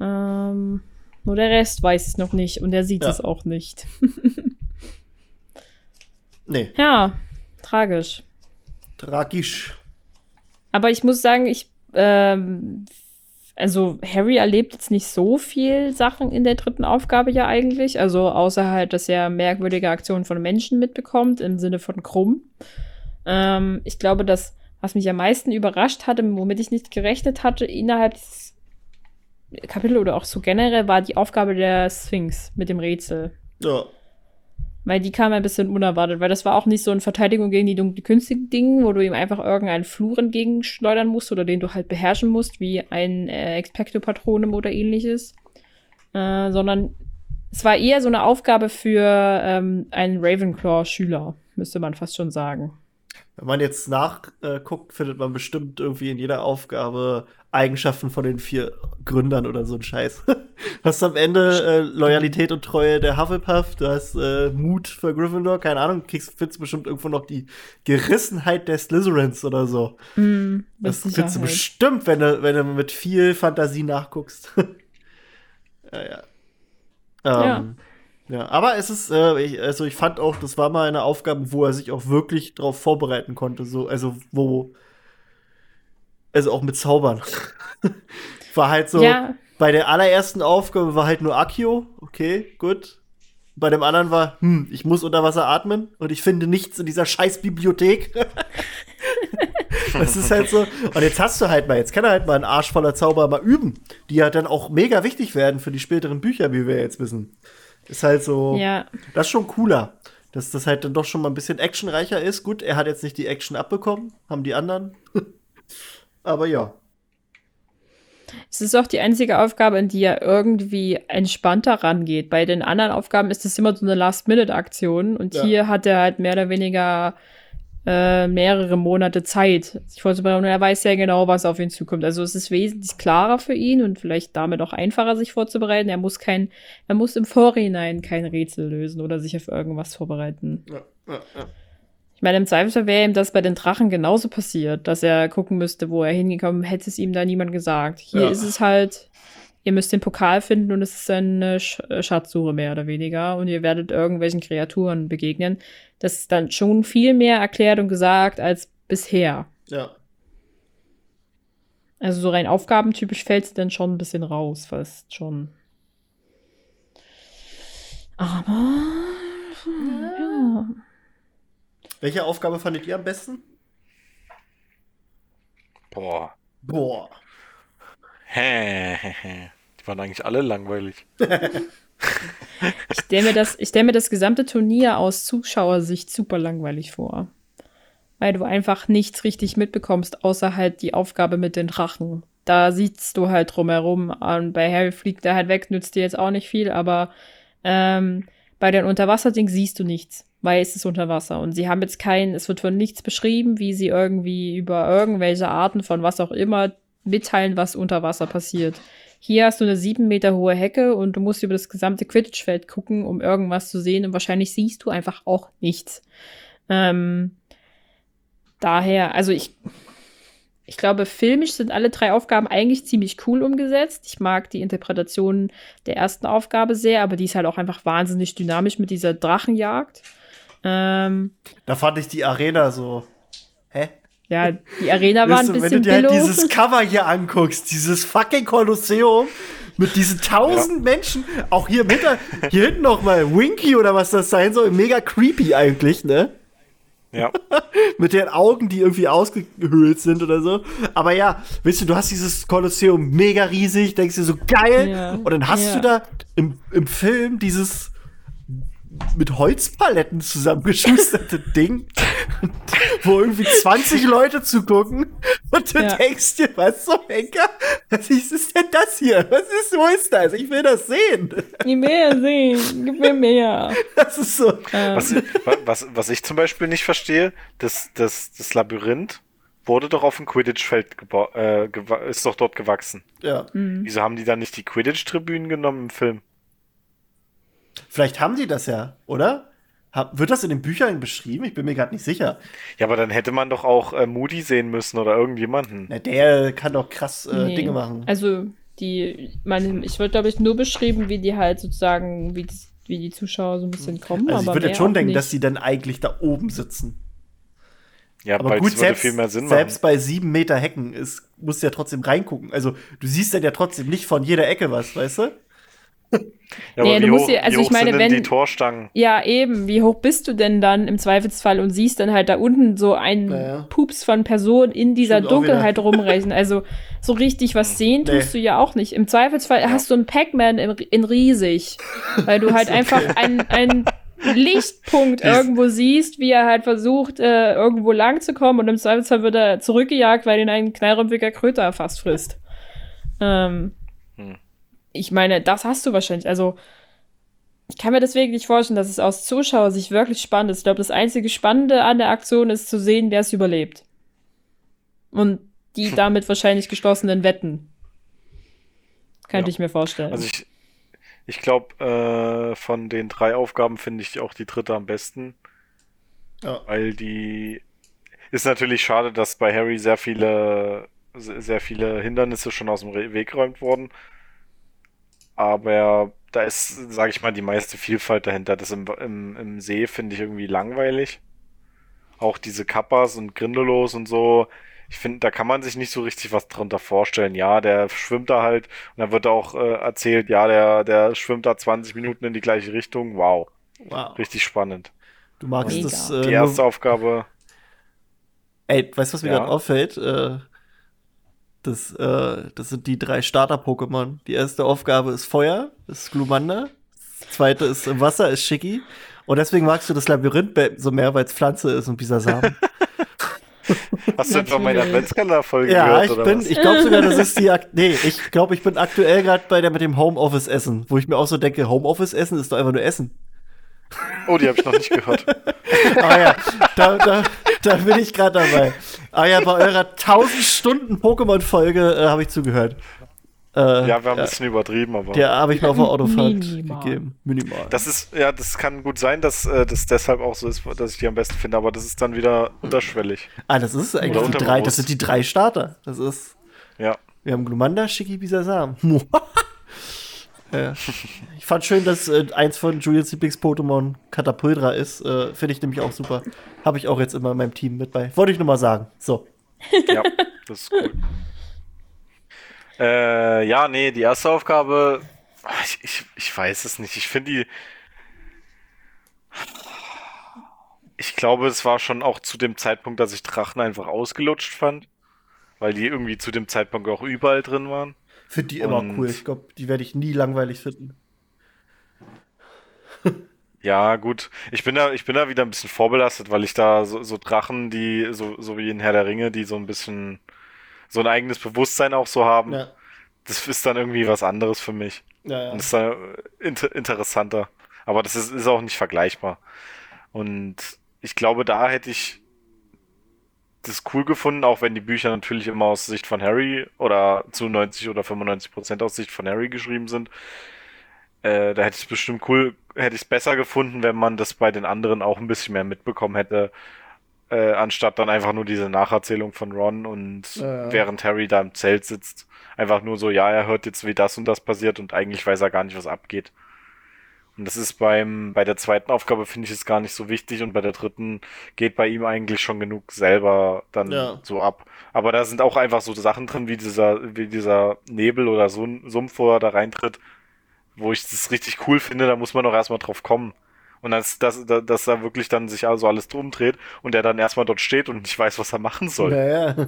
Ähm, nur der Rest weiß es noch nicht und er sieht Ja. es auch nicht. <laughs> Nee, Ja, tragisch. tragisch. Aber ich muss sagen, ich, ähm, also Harry erlebt jetzt nicht so viel Sachen in der dritten Aufgabe ja eigentlich. Also außer halt, dass er merkwürdige Aktionen von Menschen mitbekommt, im Sinne von Krumm. Ähm, ich glaube, das, was mich am meisten überrascht hatte, womit ich nicht gerechnet hatte, innerhalb des Kapitel oder auch so generell, war die Aufgabe der Sphinx mit dem Rätsel. Ja. Weil die kam ein bisschen unerwartet, weil das war auch nicht so eine Verteidigung gegen die dunkle künstlichen Dinge, wo du ihm einfach irgendeinen Fluch entgegenschleudern musst oder den du halt beherrschen musst, wie ein äh, Expecto-Patronum oder ähnliches. Äh, sondern es war eher so eine Aufgabe für ähm, einen Ravenclaw-Schüler, müsste man fast schon sagen. Wenn man jetzt nachguckt, findet man bestimmt irgendwie in jeder Aufgabe Eigenschaften von den vier Gründern oder so ein Scheiß. <laughs> hast am Ende äh, Loyalität und Treue der Hufflepuff, du hast äh, Mut für Gryffindor, keine Ahnung, kriegst, findest bestimmt irgendwo noch die Gerissenheit der Slytherins oder so. Mm, Das findest du bestimmt, wenn du, wenn du mit viel Fantasie nachguckst. <laughs> ja, ja. Ähm, ja. aber es ist, äh, ich, also ich fand auch, das war mal eine Aufgabe, wo er sich auch wirklich drauf vorbereiten konnte. So, also wo, also auch mit Zaubern. <laughs> war halt so, Ja. bei der allerersten Aufgabe war halt nur Akio, okay, gut. Bei dem anderen war, hm, ich muss unter Wasser atmen und ich finde nichts in dieser scheiß Bibliothek. <laughs> das ist halt so. Und jetzt hast du halt mal, jetzt kann er halt mal einen Arsch voller Zauber mal üben, die ja dann auch mega wichtig werden für die späteren Bücher, wie wir jetzt wissen. Ist halt so, Ja. das ist schon cooler, dass das halt dann doch schon mal ein bisschen actionreicher ist. Gut, er hat jetzt nicht die Action abbekommen, haben die anderen. <laughs> Aber ja. Es ist auch die einzige Aufgabe, in die er irgendwie entspannter rangeht. Bei den anderen Aufgaben ist es immer so eine Last-Minute-Aktion und Ja. hier hat er halt mehr oder weniger äh, mehrere Monate Zeit, sich vorzubereiten und er weiß sehr genau, was auf ihn zukommt. Also es ist wesentlich klarer für ihn und vielleicht damit auch einfacher, sich vorzubereiten. Er muss kein, er muss im Vorhinein kein Rätsel lösen oder sich auf irgendwas vorbereiten. ja, ja, ja. Ich meine, im Zweifelsfall wäre ihm das bei den Drachen genauso passiert, dass er gucken müsste, wo er hingekommen, hätte es ihm da niemand gesagt. Hier Ja. ist es halt, ihr müsst den Pokal finden und es ist eine Sch äh, Schatzsuche mehr oder weniger und ihr werdet irgendwelchen Kreaturen begegnen. Das ist dann schon viel mehr erklärt und gesagt als bisher. ja. Also so rein aufgabentypisch fällt es dann schon ein bisschen raus, fast schon. Aber ja. Welche Aufgabe fandet ihr am besten? Boah. Boah. Hä, hä, hä. Die waren eigentlich alle langweilig. <laughs> Ich stelle mir, das- ich stell mir das gesamte Turnier aus Zuschauersicht super langweilig vor. Weil du einfach nichts richtig mitbekommst, außer halt die Aufgabe mit den Drachen. Da siehst du halt drumherum. Und bei Harry fliegt er halt weg, nützt dir jetzt auch nicht viel, aber ähm, bei den Unterwasserdings siehst du nichts, weil es ist unter Wasser. Und sie haben jetzt kein, es wird von nichts beschrieben, wie sie irgendwie über irgendwelche Arten von was auch immer mitteilen, was unter Wasser passiert. Hier hast du eine sieben Meter hohe Hecke und du musst über das gesamte Quidditch-Feld gucken, um irgendwas zu sehen. Und wahrscheinlich siehst du einfach auch nichts. Ähm, daher, also ich, ich glaube, filmisch sind alle drei Aufgaben eigentlich ziemlich cool umgesetzt. Ich mag die Interpretation der ersten Aufgabe sehr, aber die ist halt auch einfach wahnsinnig dynamisch mit dieser Drachenjagd. Ähm, Da fand ich die Arena so. Hä? ja, die Arena war ein du, wenn bisschen du dir halt dieses Cover hier anguckst, dieses fucking Kolosseum mit diesen tausend Menschen, auch hier mit, hier hinten noch mal Winky oder was das sein soll, mega creepy eigentlich, ne? Ja. <laughs> Mit den Augen, die irgendwie ausgehöhlt sind oder so. Aber ja, weißt du, du hast dieses Kolosseum mega riesig, denkst dir so geil. Ja, Und dann hast ja. du da im, im Film dieses mit Holzpaletten zusammengeschusterte <laughs> Ding, wo irgendwie 20 Leute zugucken und du Ja. denkst dir, was zum Henker? Was ist denn das hier? Was ist, wo ist das? Ich will das sehen. Nie mehr sehen, gib mir mehr. Das ist so. Ähm, Was, wa- was, was ich zum Beispiel nicht verstehe, das, das, das Labyrinth wurde doch auf dem Quidditch-Feld äh, ist doch dort gewachsen. Ja. Mhm. Wieso haben die dann nicht die Quidditch-Tribünen genommen im Film? Vielleicht haben die das ja, oder? Hab, wird das in den Büchern beschrieben? Ich bin mir gerade nicht sicher. Ja, aber dann hätte man doch auch äh, Moody sehen müssen oder irgendjemanden. Na, der kann doch krass äh, nee. Dinge machen. Also, die, meine, ich wird, glaube ich, nur beschrieben, wie die halt sozusagen, wie die, wie die Zuschauer so ein bisschen kommen. Also ich aber würde mehr jetzt schon denken, nicht. dass die dann eigentlich da oben sitzen. Ja, Aber weil gut, würde selbst, viel mehr Sinn selbst bei sieben Meter Hecken ist, musst du ja trotzdem reingucken. Also du siehst dann ja trotzdem nicht von jeder Ecke was, weißt du? <laughs> Ja, Nee, aber du wie musst hoch, dir- also wie ich meine, wenn- die Torstangen? Ja, eben. Wie hoch bist du denn dann im Zweifelsfall und siehst dann halt da unten so einen Naja. Pups von Personen in dieser Stimmt Dunkelheit rumrechen? Also so richtig was sehen Nee. tust du ja auch nicht. Im Zweifelsfall hast du einen Pac-Man in, in riesig, weil du <laughs> halt einfach einen, einen Lichtpunkt irgendwo siehst, wie er halt versucht, äh, irgendwo lang zu kommen und im Zweifelsfall wird er zurückgejagt, weil ihn ein knallrümpfiger Kröter fast frisst. Ähm, Hm. Ich meine, das hast du wahrscheinlich. Also, ich kann mir deswegen nicht vorstellen, dass es aus Zuschauersicht wirklich spannend ist. Ich glaube, das einzige Spannende an der Aktion ist zu sehen, wer es überlebt. Und die <laughs> damit wahrscheinlich geschlossenen Wetten. Könnte Ja. ich mir vorstellen. Also ich, ich glaube, äh, von den drei Aufgaben finde ich auch die dritte am besten, Ja. weil die ist natürlich schade, dass bei Harry sehr viele se- sehr viele Hindernisse schon aus dem Weg geräumt wurden. Aber da ist, sage ich mal, die meiste Vielfalt dahinter. Das im, im, im See finde ich irgendwie langweilig. Auch diese Kappas und Grindelos und so. Ich finde, da kann man sich nicht so richtig was drunter vorstellen. Ja, der schwimmt da halt und dann wird auch äh, erzählt, ja, der, der schwimmt da 20 Minuten in die gleiche Richtung. Wow, Wow. richtig spannend. Du magst Mega. das. Äh, Die erste Aufgabe, ey, weißt du, was mir Ja. gerade auffällt? Äh, das, äh, das sind die drei Starter-Pokémon. Die erste Aufgabe ist Feuer, das ist Glumanda. Das zweite ist im Wasser, ist Schicki. Und deswegen magst du das Labyrinth so mehr, weil es Pflanze ist und Bisasam. <laughs> hast du etwa meine Natürlich. Adventskalender-Folge ja, gehört ich oder bin, was? ich glaube sogar, das ist die, Ak <laughs> nee, ich glaube, ich bin aktuell gerade bei der mit dem Homeoffice-Essen, wo ich mir auch so denke, Homeoffice-Essen ist doch einfach nur Essen. Oh, die habe ich noch nicht gehört. <laughs> Ah ja, da, da, da bin ich gerade dabei. Ah ja, bei eurer 1000 Stunden Pokémon-Folge äh, habe ich zugehört. Äh, Ja, wir haben ein bisschen übertrieben, aber. Der habe ich mir auf der Autofahrt Minimal. gegeben. Minimal. Das ist, ja, das kann gut sein, dass äh, das deshalb auch so ist, dass ich die am besten finde, aber das ist dann wieder unterschwellig. ah, das ist eigentlich die drei, das sind die drei Starter. Das ist, Ja. wir haben Glumanda, Shiki, Bisasam. <laughs> ja. Ich fand schön, dass äh, eins von Julians Lieblings-Pokémon Catapultra ist. Äh, Finde ich nämlich auch super. Habe ich auch jetzt immer in meinem Team mit bei. Wollte ich nur mal sagen. So. Ja, das ist cool. Äh, ja, nee, die erste Aufgabe, ich, ich, ich weiß es nicht. Ich finde die. Ich glaube, es war schon auch zu dem Zeitpunkt, dass ich Drachen einfach ausgelutscht fand. Weil die irgendwie zu dem Zeitpunkt auch überall drin waren. Finde die immer Und- cool. Ich glaube, die werde ich nie langweilig finden. <laughs> Ja, gut. Ich bin da, ich bin da wieder ein bisschen vorbelastet, weil ich da so, so Drachen, die, so, so wie in Herr der Ringe, die so ein bisschen so ein eigenes Bewusstsein auch so haben. Ja. Das ist dann irgendwie was anderes für mich. Ja, ja. Und ist dann inter interessanter. Aber das ist, ist auch nicht vergleichbar. Und ich glaube, da hätte ich das cool gefunden, auch wenn die Bücher natürlich immer aus Sicht von Harry oder zu 90 oder 95 Prozent aus Sicht von Harry geschrieben sind. Äh, da hätte ich es bestimmt cool, hätte ich es besser gefunden, wenn man das bei den anderen auch ein bisschen mehr mitbekommen hätte, äh, anstatt dann einfach nur diese Nacherzählung von Ron und ja. während Harry da im Zelt sitzt, einfach nur so, ja, er hört jetzt, wie das und das passiert und eigentlich weiß er gar nicht, was abgeht. Und das ist beim, bei der zweiten Aufgabe finde ich es gar nicht so wichtig und bei der dritten geht bei ihm eigentlich schon genug selber dann Ja. so ab. Aber da sind auch einfach so Sachen drin, wie dieser, wie dieser Nebel oder so ein Sumpf, wo er da reintritt, wo ich das richtig cool finde, da muss man doch erstmal drauf kommen. Und dass, dass, dass da wirklich dann sich also alles drum dreht und er dann erstmal dort steht und nicht weiß, was er machen soll Ja, ja.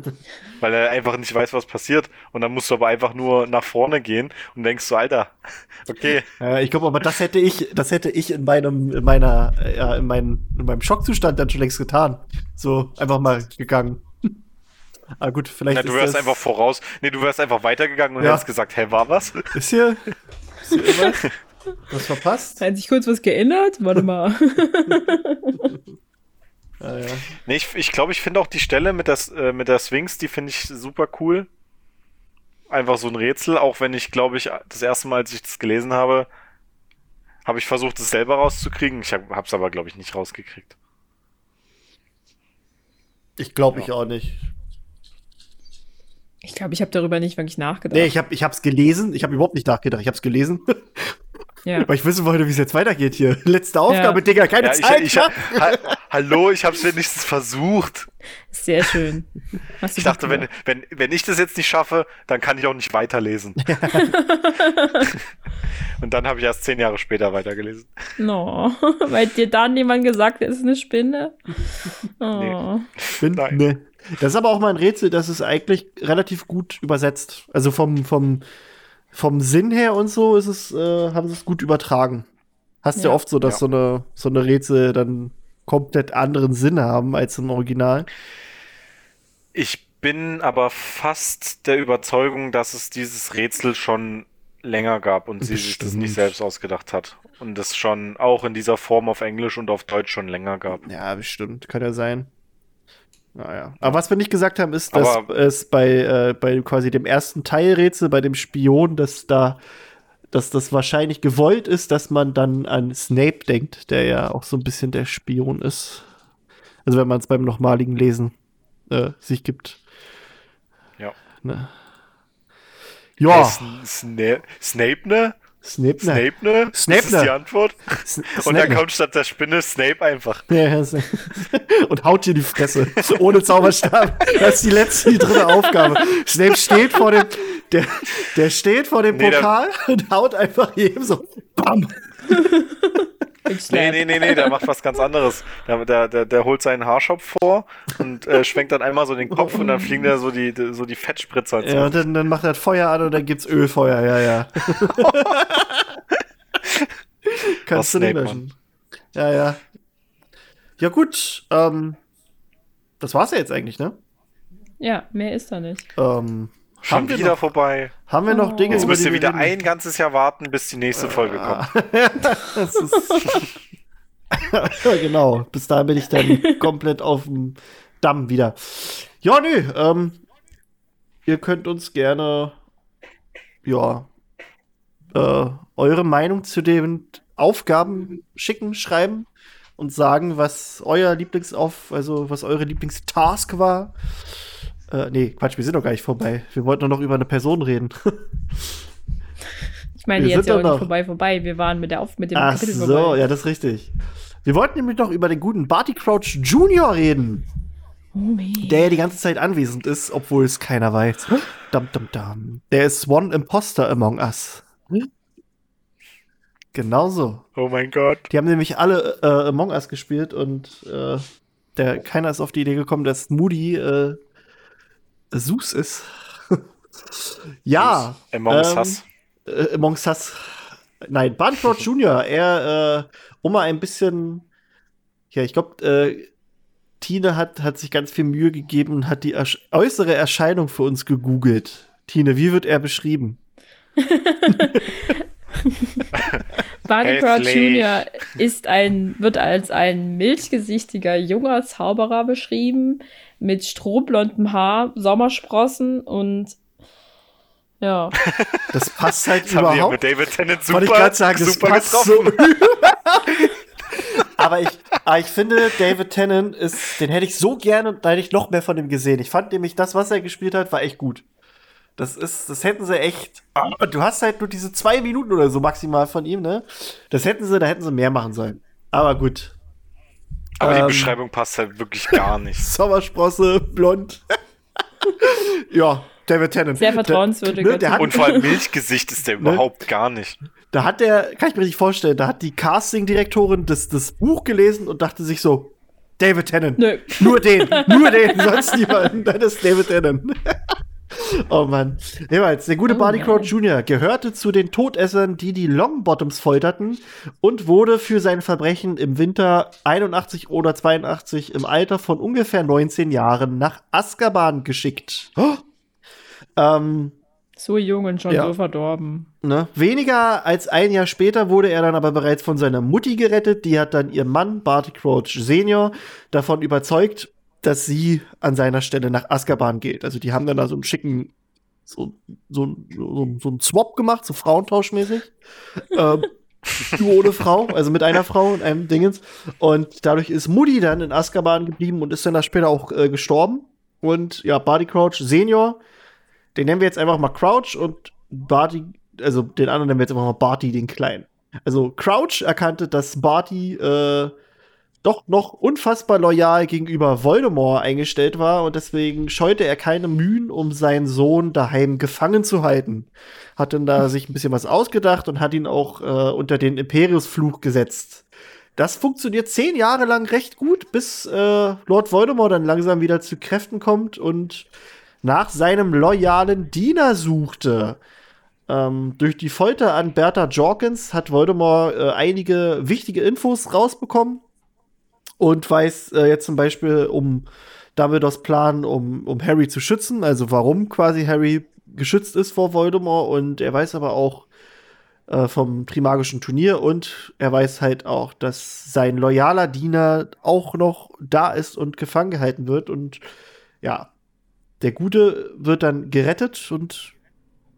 weil er einfach nicht weiß, was passiert. Und dann musst du aber einfach nur nach vorne gehen und denkst so, Alter, <laughs> okay, Ja, ich glaube, aber das hätte ich, das hätte ich in meinem, in meiner, ja, in meinem, in meinem Schockzustand dann schon längst getan. So, einfach mal gegangen. <laughs> Ah gut, vielleicht Na, du wärst einfach voraus. Nee, du wärst einfach weitergegangen und Ja. hättest gesagt, hä, war was? Ist hier, <laughs> ist hier irgendwas? Was verpasst? Hat sich kurz was geändert? Warte mal. <laughs> Ah, ja. Nee, ich ich, glaube, ich finde auch die Stelle mit, das, äh, mit der Sphinx, die finde ich super cool. Einfach so ein Rätsel, auch wenn ich, glaube ich, das erste Mal, als ich das gelesen habe, habe ich versucht, es selber rauszukriegen. Ich habe es aber, glaube ich, nicht rausgekriegt. Ich glaube Ja. ich auch nicht. Ich glaube, ich habe darüber nicht wirklich nachgedacht. Nee, ich habe ich hab's gelesen. Ich habe überhaupt nicht nachgedacht. Ich habe es gelesen, <laughs> ja. weil ich wissen wollte, wie es jetzt weitergeht hier. <laughs> Letzte Aufgabe, Ja. Digga, keine Ja, ich, Zeit. ich, mehr. ha, hallo, ich habe es wenigstens versucht. Sehr schön. Ich dachte, wenn, wenn, wenn ich das jetzt nicht schaffe, dann kann ich auch nicht weiterlesen. <laughs> Und dann habe ich erst zehn Jahre später weitergelesen. No, <laughs> weil dir dann jemand gesagt hat, es ist eine Spinne. Oh. Nein. nee. Das ist aber auch mal ein Rätsel, das ist eigentlich relativ gut übersetzt. Also vom, vom, vom Sinn her und so ist es, äh, haben sie es gut übertragen. Hast ja, Ja. oft so, dass Ja. so eine so eine Rätsel dann komplett anderen Sinn haben als im Original. Ich bin aber fast der Überzeugung, dass es dieses Rätsel schon länger gab und sie sich das Bestimmt. nicht selbst ausgedacht hat. Und es schon auch in dieser Form auf Englisch und auf Deutsch schon länger gab. Ja, bestimmt, kann ja sein. Naja. Aber was wir nicht gesagt haben, ist, dass Aber- es bei, äh, bei quasi dem ersten Teilrätsel, bei dem Spion, dass da, dass das wahrscheinlich gewollt ist, dass man dann an Snape denkt, der ja auch so ein bisschen der Spion ist. Also wenn man es beim nochmaligen Lesen äh, sich gibt. Ja. Ne? Hey, Ja, Sn- Sna Snape, ne? Snape, ne? Snape, ne? Snape, Das ist die? Antwort. S- Und Snape, dann kommt statt der Spinne Snape einfach. Ja, ja, Snape. <laughs> und haut dir die Fresse. Ohne Zauberstab. Das ist die letzte, die dritte Aufgabe. Snape steht vor dem, der, der steht vor dem Nee, Pokal und haut einfach jedem so, bam. Nee, nee, nee, nee, der macht was ganz anderes. Der, der, der, der holt seinen Haarschopf vor und äh, schwenkt dann einmal so den Kopf und dann fliegen da so die, so die Fettspritzer Ja, und dann, dann macht er das Feuer an und dann gibt's Ölfeuer, ja, ja. <laughs> Kannst du nicht löschen. Ja, ja. Ja, gut. Ähm, das war's ja jetzt eigentlich, ne? Ja, mehr ist da nicht. Ähm, Schon haben wir wieder noch, vorbei. haben wir noch Oh. Dinge, Jetzt müsst ihr wieder reden? ein ganzes Jahr warten, bis die nächste Folge kommt. <laughs> <laughs> Das ist ja, <laughs> genau. Bis dahin bin ich dann komplett auf dem Damm wieder. Ja, nö. Ähm, ihr könnt uns gerne ja äh, eure Meinung zu den Aufgaben schicken, schreiben und sagen, was euer Lieblingsauf, also was eure Lieblingstask war. Äh, nee, Quatsch, wir sind noch gar nicht vorbei. Wir wollten nur noch über eine Person reden. Ich meine, Wir jetzt sind ja auch doch nicht noch- vorbei, vorbei. Wir waren mit, der Auf mit dem Ach Kapitel so, vorbei. ja, das ist richtig. Wir wollten nämlich noch über den guten Barty Crouch Jr. reden, Oh, der ja die ganze Zeit anwesend ist, obwohl es keiner weiß. Dum, dum, dum. Der ist One Imposter Among Us. Genau so. Oh mein Gott. Die haben nämlich alle äh, Among Us gespielt und äh, der, keiner ist auf die Idee gekommen, dass Moody äh, Sus ist. <laughs> ja. Among ähm, Us. äh, Among Us. Nein, Crouch <laughs> Jr., er, äh, um mal ein bisschen, ja, ich glaube, äh, Tine hat, hat sich ganz viel Mühe gegeben und hat die ersch äußere Erscheinung für uns gegoogelt. Tine, wie wird er beschrieben? <laughs> Barney Crouch. Jr. ist ein, wird als ein milchgesichtiger junger Zauberer beschrieben, mit strohblondem Haar, Sommersprossen und ja. <laughs> Das passt halt Das haben überhaupt mit David Tennant Wollte super, ich gerade sagen, das super passt getroffen. so. <laughs> aber, ich, aber ich finde, David Tennant ist, den hätte ich so gerne und da hätte ich noch mehr von ihm gesehen. Ich fand nämlich, das, was er gespielt hat, war echt gut. Das ist, das hätten sie echt. Du hast halt nur diese zwei Minuten oder so maximal von ihm, ne? Das hätten sie, da hätten sie mehr machen sollen. Aber gut. Aber die Ähm. Beschreibung passt halt wirklich gar nicht. <laughs> Sommersprosse, blond. <laughs> ja, David Tennant. Sehr vertrauenswürdiger Der, ne, der hat, Und vor allem Milchgesicht ist der <laughs> überhaupt gar nicht. Da hat der, kann ich mir nicht vorstellen, da hat die Casting-Direktorin das, das Buch gelesen und dachte sich so, David Tennant. Nö. Nur den, nur den, sonst niemanden. Das ist David Tennant. <laughs> Oh Mann. Jedenfalls, der gute Oh Barty Mann. Crouch Jr. gehörte zu den Todessern, die die Longbottoms folterten und wurde für sein Verbrechen im Winter 81 oder 82 im Alter von ungefähr 19 Jahren nach Azkaban geschickt. Oh. Ähm, So jung und schon Ja. so verdorben. Ne? Weniger als ein Jahr später wurde er dann aber bereits von seiner Mutti gerettet. Die hat dann ihr Mann, Barty Crouch Senior, davon überzeugt, dass sie an seiner Stelle nach Azkaban geht. Also die haben dann da so einen schicken, so, so, so, so einen Swap gemacht, so Frauentauschmäßig. <laughs> ähm, nur ohne Frau, also mit einer Frau und einem Dingens. Und dadurch ist Mutti dann in Azkaban geblieben und ist dann da später auch äh, gestorben. Und ja, Barty Crouch Senior, den nennen wir jetzt einfach mal Crouch und Barty, also den anderen nennen wir jetzt einfach mal Barty, den Kleinen. Also Crouch erkannte, dass Barty äh, doch noch unfassbar loyal gegenüber Voldemort eingestellt war und deswegen scheute er keine Mühen, um seinen Sohn daheim gefangen zu halten. Hat dann da sich ein bisschen was ausgedacht und hat ihn auch äh, unter den Imperiusfluch gesetzt. Das funktioniert zehn Jahre lang recht gut, bis äh, Lord Voldemort dann langsam wieder zu Kräften kommt und nach seinem loyalen Diener suchte. Ähm, durch die Folter an Bertha Jorkins hat Voldemort äh, einige wichtige Infos rausbekommen und weiß äh, jetzt zum Beispiel um Dumbledores Plan, um, um Harry zu schützen, also warum quasi Harry geschützt ist vor Voldemort. Und er weiß aber auch äh, vom Trimagischen Turnier. Und er weiß halt auch, dass sein loyaler Diener auch noch da ist und gefangen gehalten wird. Und ja, der Gute wird dann gerettet. Und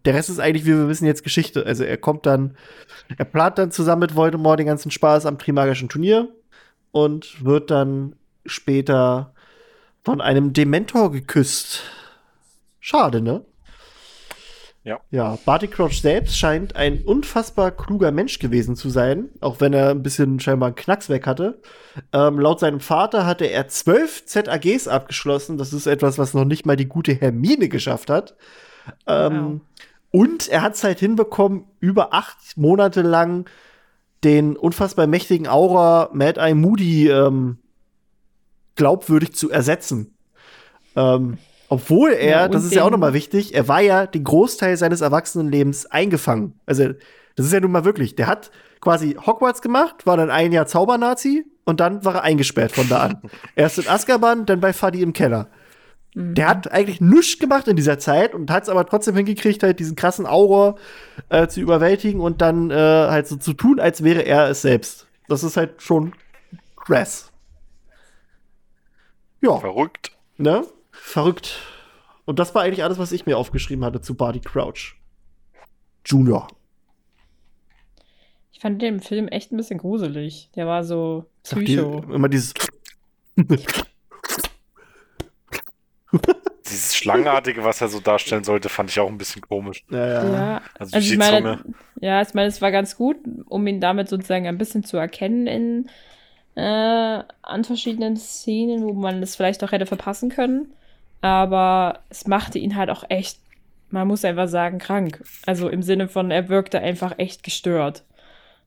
der Rest ist eigentlich, wie wir wissen, jetzt Geschichte. Also er kommt dann, er plant dann zusammen mit Voldemort den ganzen Spaß am Trimagischen Turnier und wird dann später von einem Dementor geküsst. Schade, ne? Ja. Ja, Barty Crouch selbst scheint ein unfassbar kluger Mensch gewesen zu sein, auch wenn er ein bisschen scheinbar einen Knacks weg hatte. Ähm, laut seinem Vater hatte er zwölf ZAGs abgeschlossen. Das ist etwas, was noch nicht mal die gute Hermine geschafft hat. Ähm, Und er hat es halt hinbekommen, über acht Monate lang den unfassbar mächtigen Aura Mad Eye Moody ähm, glaubwürdig zu ersetzen. Ähm, obwohl er, Ja, das ist ja auch den- noch mal wichtig, er war ja den Großteil seines Erwachsenenlebens eingefangen. Also, das ist ja nun mal wirklich. Der hat quasi Hogwarts gemacht, war dann ein Jahr Zaubernazi und dann war er eingesperrt von da an. <laughs> Erst in Azkaban, dann bei Fadi im Keller. Der hat eigentlich nichts gemacht in dieser Zeit und hat es aber trotzdem hingekriegt, halt diesen krassen Aura äh, zu überwältigen und dann äh, halt so zu tun, als wäre er es selbst. Das ist halt schon krass. Ja, Verrückt. ne? Verrückt. Und das war eigentlich alles, was ich mir aufgeschrieben hatte zu Barty Crouch. Junior. Ich fand den Film echt ein bisschen gruselig. Der war so die, Psycho. immer dieses. <laughs> <laughs> Dieses Schlangenartige, was er so darstellen sollte, fand ich auch ein bisschen komisch. Ja, ja. Ja, Also, also die ich meine, Zunge. ja, ich meine, es war ganz gut, um ihn damit sozusagen ein bisschen zu erkennen in äh, an verschiedenen Szenen, wo man es vielleicht auch hätte verpassen können. Aber es machte ihn halt auch echt, man muss einfach sagen, krank. Also im Sinne von, er wirkte einfach echt gestört.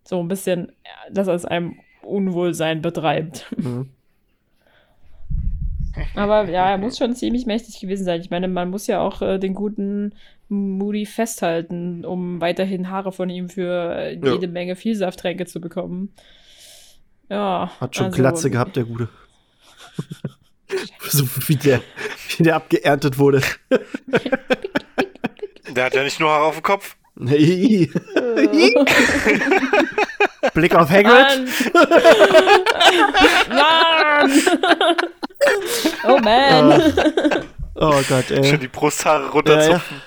So ein bisschen, dass er es einem Unwohlsein betreibt. Mhm. Aber ja, er muss schon ziemlich mächtig gewesen sein. Ich meine, man muss ja auch äh, den guten Moody festhalten, um weiterhin Haare von ihm für äh, Ja. jede Menge Vielsafttränke zu bekommen. Ja. Hat schon also- Glatze gehabt, der Gute. <laughs> so wie der, wie der abgeerntet wurde. <laughs> Der hat ja nicht nur Haare auf dem Kopf. <laughs> Blick auf Hagrid. Mann! Mann! Oh man! Oh Gott, Schön ey. die Brusthaare Ja, ja. runterzupfen.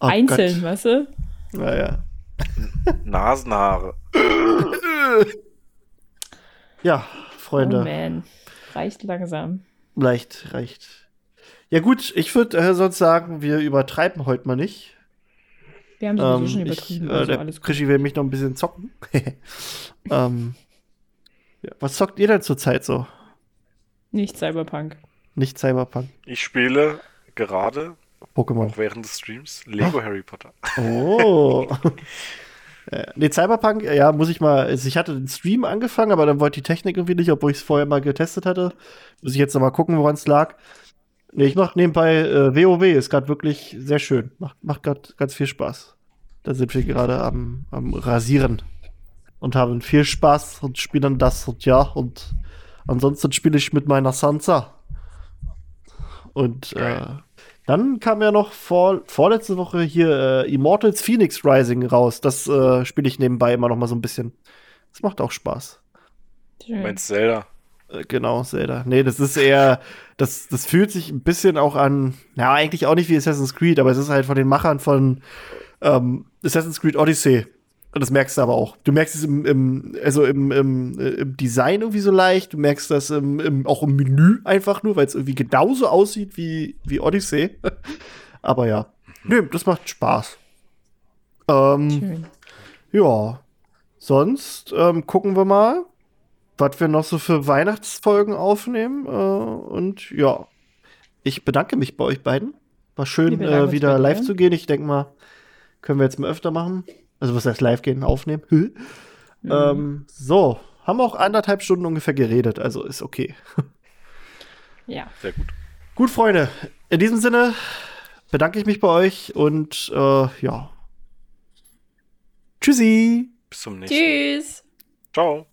Oh Einzeln, weißt du? Gott. Naja. Nasenhaare. Ja, Freunde. Oh man. Reicht langsam. Leicht, reicht. Ja, gut, ich würde äh, sonst sagen, wir übertreiben heute mal nicht. Wir haben sowieso Ähm, schon ich, übertrieben. äh, also der alles gut. Krischi will mich noch ein bisschen zocken. <laughs> ähm, ja, was zockt ihr denn zurzeit so? Nicht Cyberpunk. Nicht Cyberpunk, Ich spiele gerade, Pokémon. auch während des Streams, Lego Harry Potter. Oh. <laughs> Äh, nee, Cyberpunk, äh, ja, muss ich mal. Also ich hatte den Stream angefangen, aber dann wollte die Technik irgendwie nicht, obwohl ich es vorher mal getestet hatte. Muss ich jetzt noch mal gucken, woran es lag. Nee, ich mache nebenbei äh, WoW, ist gerade wirklich sehr schön. Macht, macht gerade ganz viel Spaß. Da sind wir gerade am, am Rasieren und haben viel Spaß und spielen das und ja. Und ansonsten spiele ich mit meiner Sansa. Und äh, dann kam ja noch vor, vorletzte Woche hier äh, Immortals Phoenix Rising raus. Das äh, spiele ich nebenbei immer noch mal so ein bisschen. Das macht auch Spaß. Du meinst Zelda? Äh, Genau, Zelda. Nee, das ist eher, das, das fühlt sich ein bisschen auch an, ja, eigentlich auch nicht wie Assassin's Creed, aber es ist halt von den Machern von ähm, Assassin's Creed Odyssey. Und das merkst du aber auch. Du merkst es im, im also im, im, äh, im Design irgendwie so leicht. Du merkst das auch im Menü einfach nur, weil es irgendwie genauso aussieht wie, wie Odyssey. <laughs> aber ja. Nö, das macht Spaß. Ähm, Schön. ja. Sonst ähm, gucken wir mal, was wir noch so für Weihnachtsfolgen aufnehmen. Äh, und ja, ich bedanke mich bei euch beiden. War schön, äh, wieder live zu gehen. Ich denke mal, können wir jetzt mal öfter machen. Also was heißt live gehen, aufnehmen. Mhm. Ähm, so, haben auch anderthalb Stunden ungefähr geredet, also ist okay. <laughs> Ja. Sehr gut. Gut, Freunde, in diesem Sinne bedanke ich mich bei euch und äh, ja. Tschüssi. Bis zum nächsten Mal. Tschüss. Ciao.